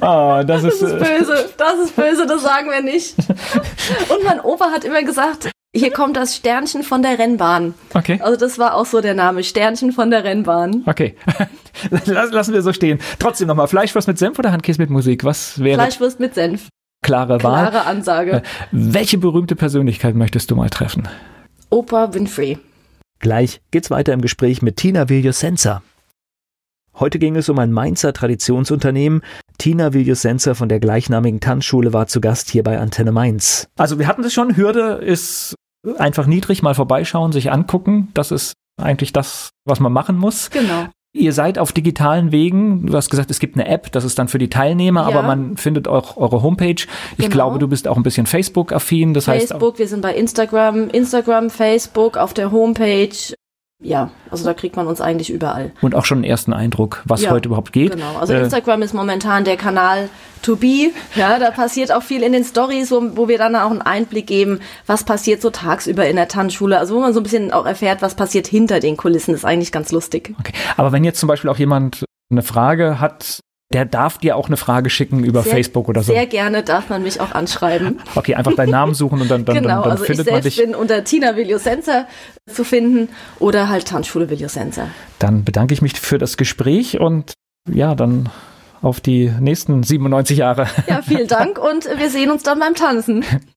S1: Oh, das,
S2: das ist, ist äh, böse. Das ist böse, das sagen wir nicht. Und mein Opa hat immer gesagt, hier kommt das Sternchen von der Rennbahn.
S1: Okay.
S2: Also das war auch so der Name, Sternchen von der Rennbahn.
S1: Okay. Lassen wir so stehen. Trotzdem nochmal, Fleischwurst mit Senf oder Handkäse mit Musik? Was wäre?
S2: Fleischwurst mit Senf.
S1: Klare Wahl.
S2: Klare Ansage. Äh,
S1: welche berühmte Persönlichkeit möchtest du mal treffen?
S2: Opa Winfrey.
S1: Gleich geht's weiter im Gespräch mit Tina Viljosenza. Heute ging es um ein Mainzer Traditionsunternehmen. Tina Viljosenza von der gleichnamigen Tanzschule war zu Gast hier bei Antenne Mainz. Also wir hatten es schon, Hürde ist einfach niedrig, mal vorbeischauen, sich angucken. Das ist eigentlich das, was man machen muss.
S2: Genau.
S1: Ihr seid auf digitalen Wegen. Du hast gesagt, es gibt eine App, das ist dann für die Teilnehmer, ja. aber man findet auch eure Homepage. Ich genau. glaube, du bist auch ein bisschen Facebook-affin. Das
S2: Facebook,
S1: heißt
S2: wir sind bei Instagram, Instagram, Facebook, auf der Homepage. Ja, also da kriegt man uns eigentlich überall.
S1: Und auch schon einen ersten Eindruck, was ja, heute überhaupt geht.
S2: Genau, also äh, Instagram ist momentan der Kanal to be. Ja, da passiert auch viel in den Stories, wo, wo wir dann auch einen Einblick geben, was passiert so tagsüber in der Tanzschule. Also wo man so ein bisschen auch erfährt, was passiert hinter den Kulissen. Ist eigentlich ganz lustig.
S1: Okay. Aber wenn jetzt zum Beispiel auch jemand eine Frage hat, der darf dir auch eine Frage schicken über
S2: sehr,
S1: Facebook oder so.
S2: Sehr gerne darf man mich auch anschreiben.
S1: Okay, einfach deinen Namen suchen und dann, dann,
S2: genau,
S1: dann, dann
S2: also
S1: findet
S2: ich
S1: man dich.
S2: bin unter Tina Viljosenza zu finden oder halt Tanzschule Viljosenza.
S1: Dann bedanke ich mich für das Gespräch und ja, dann auf die nächsten 97 Jahre.
S2: Ja, vielen Dank und wir sehen uns dann beim Tanzen.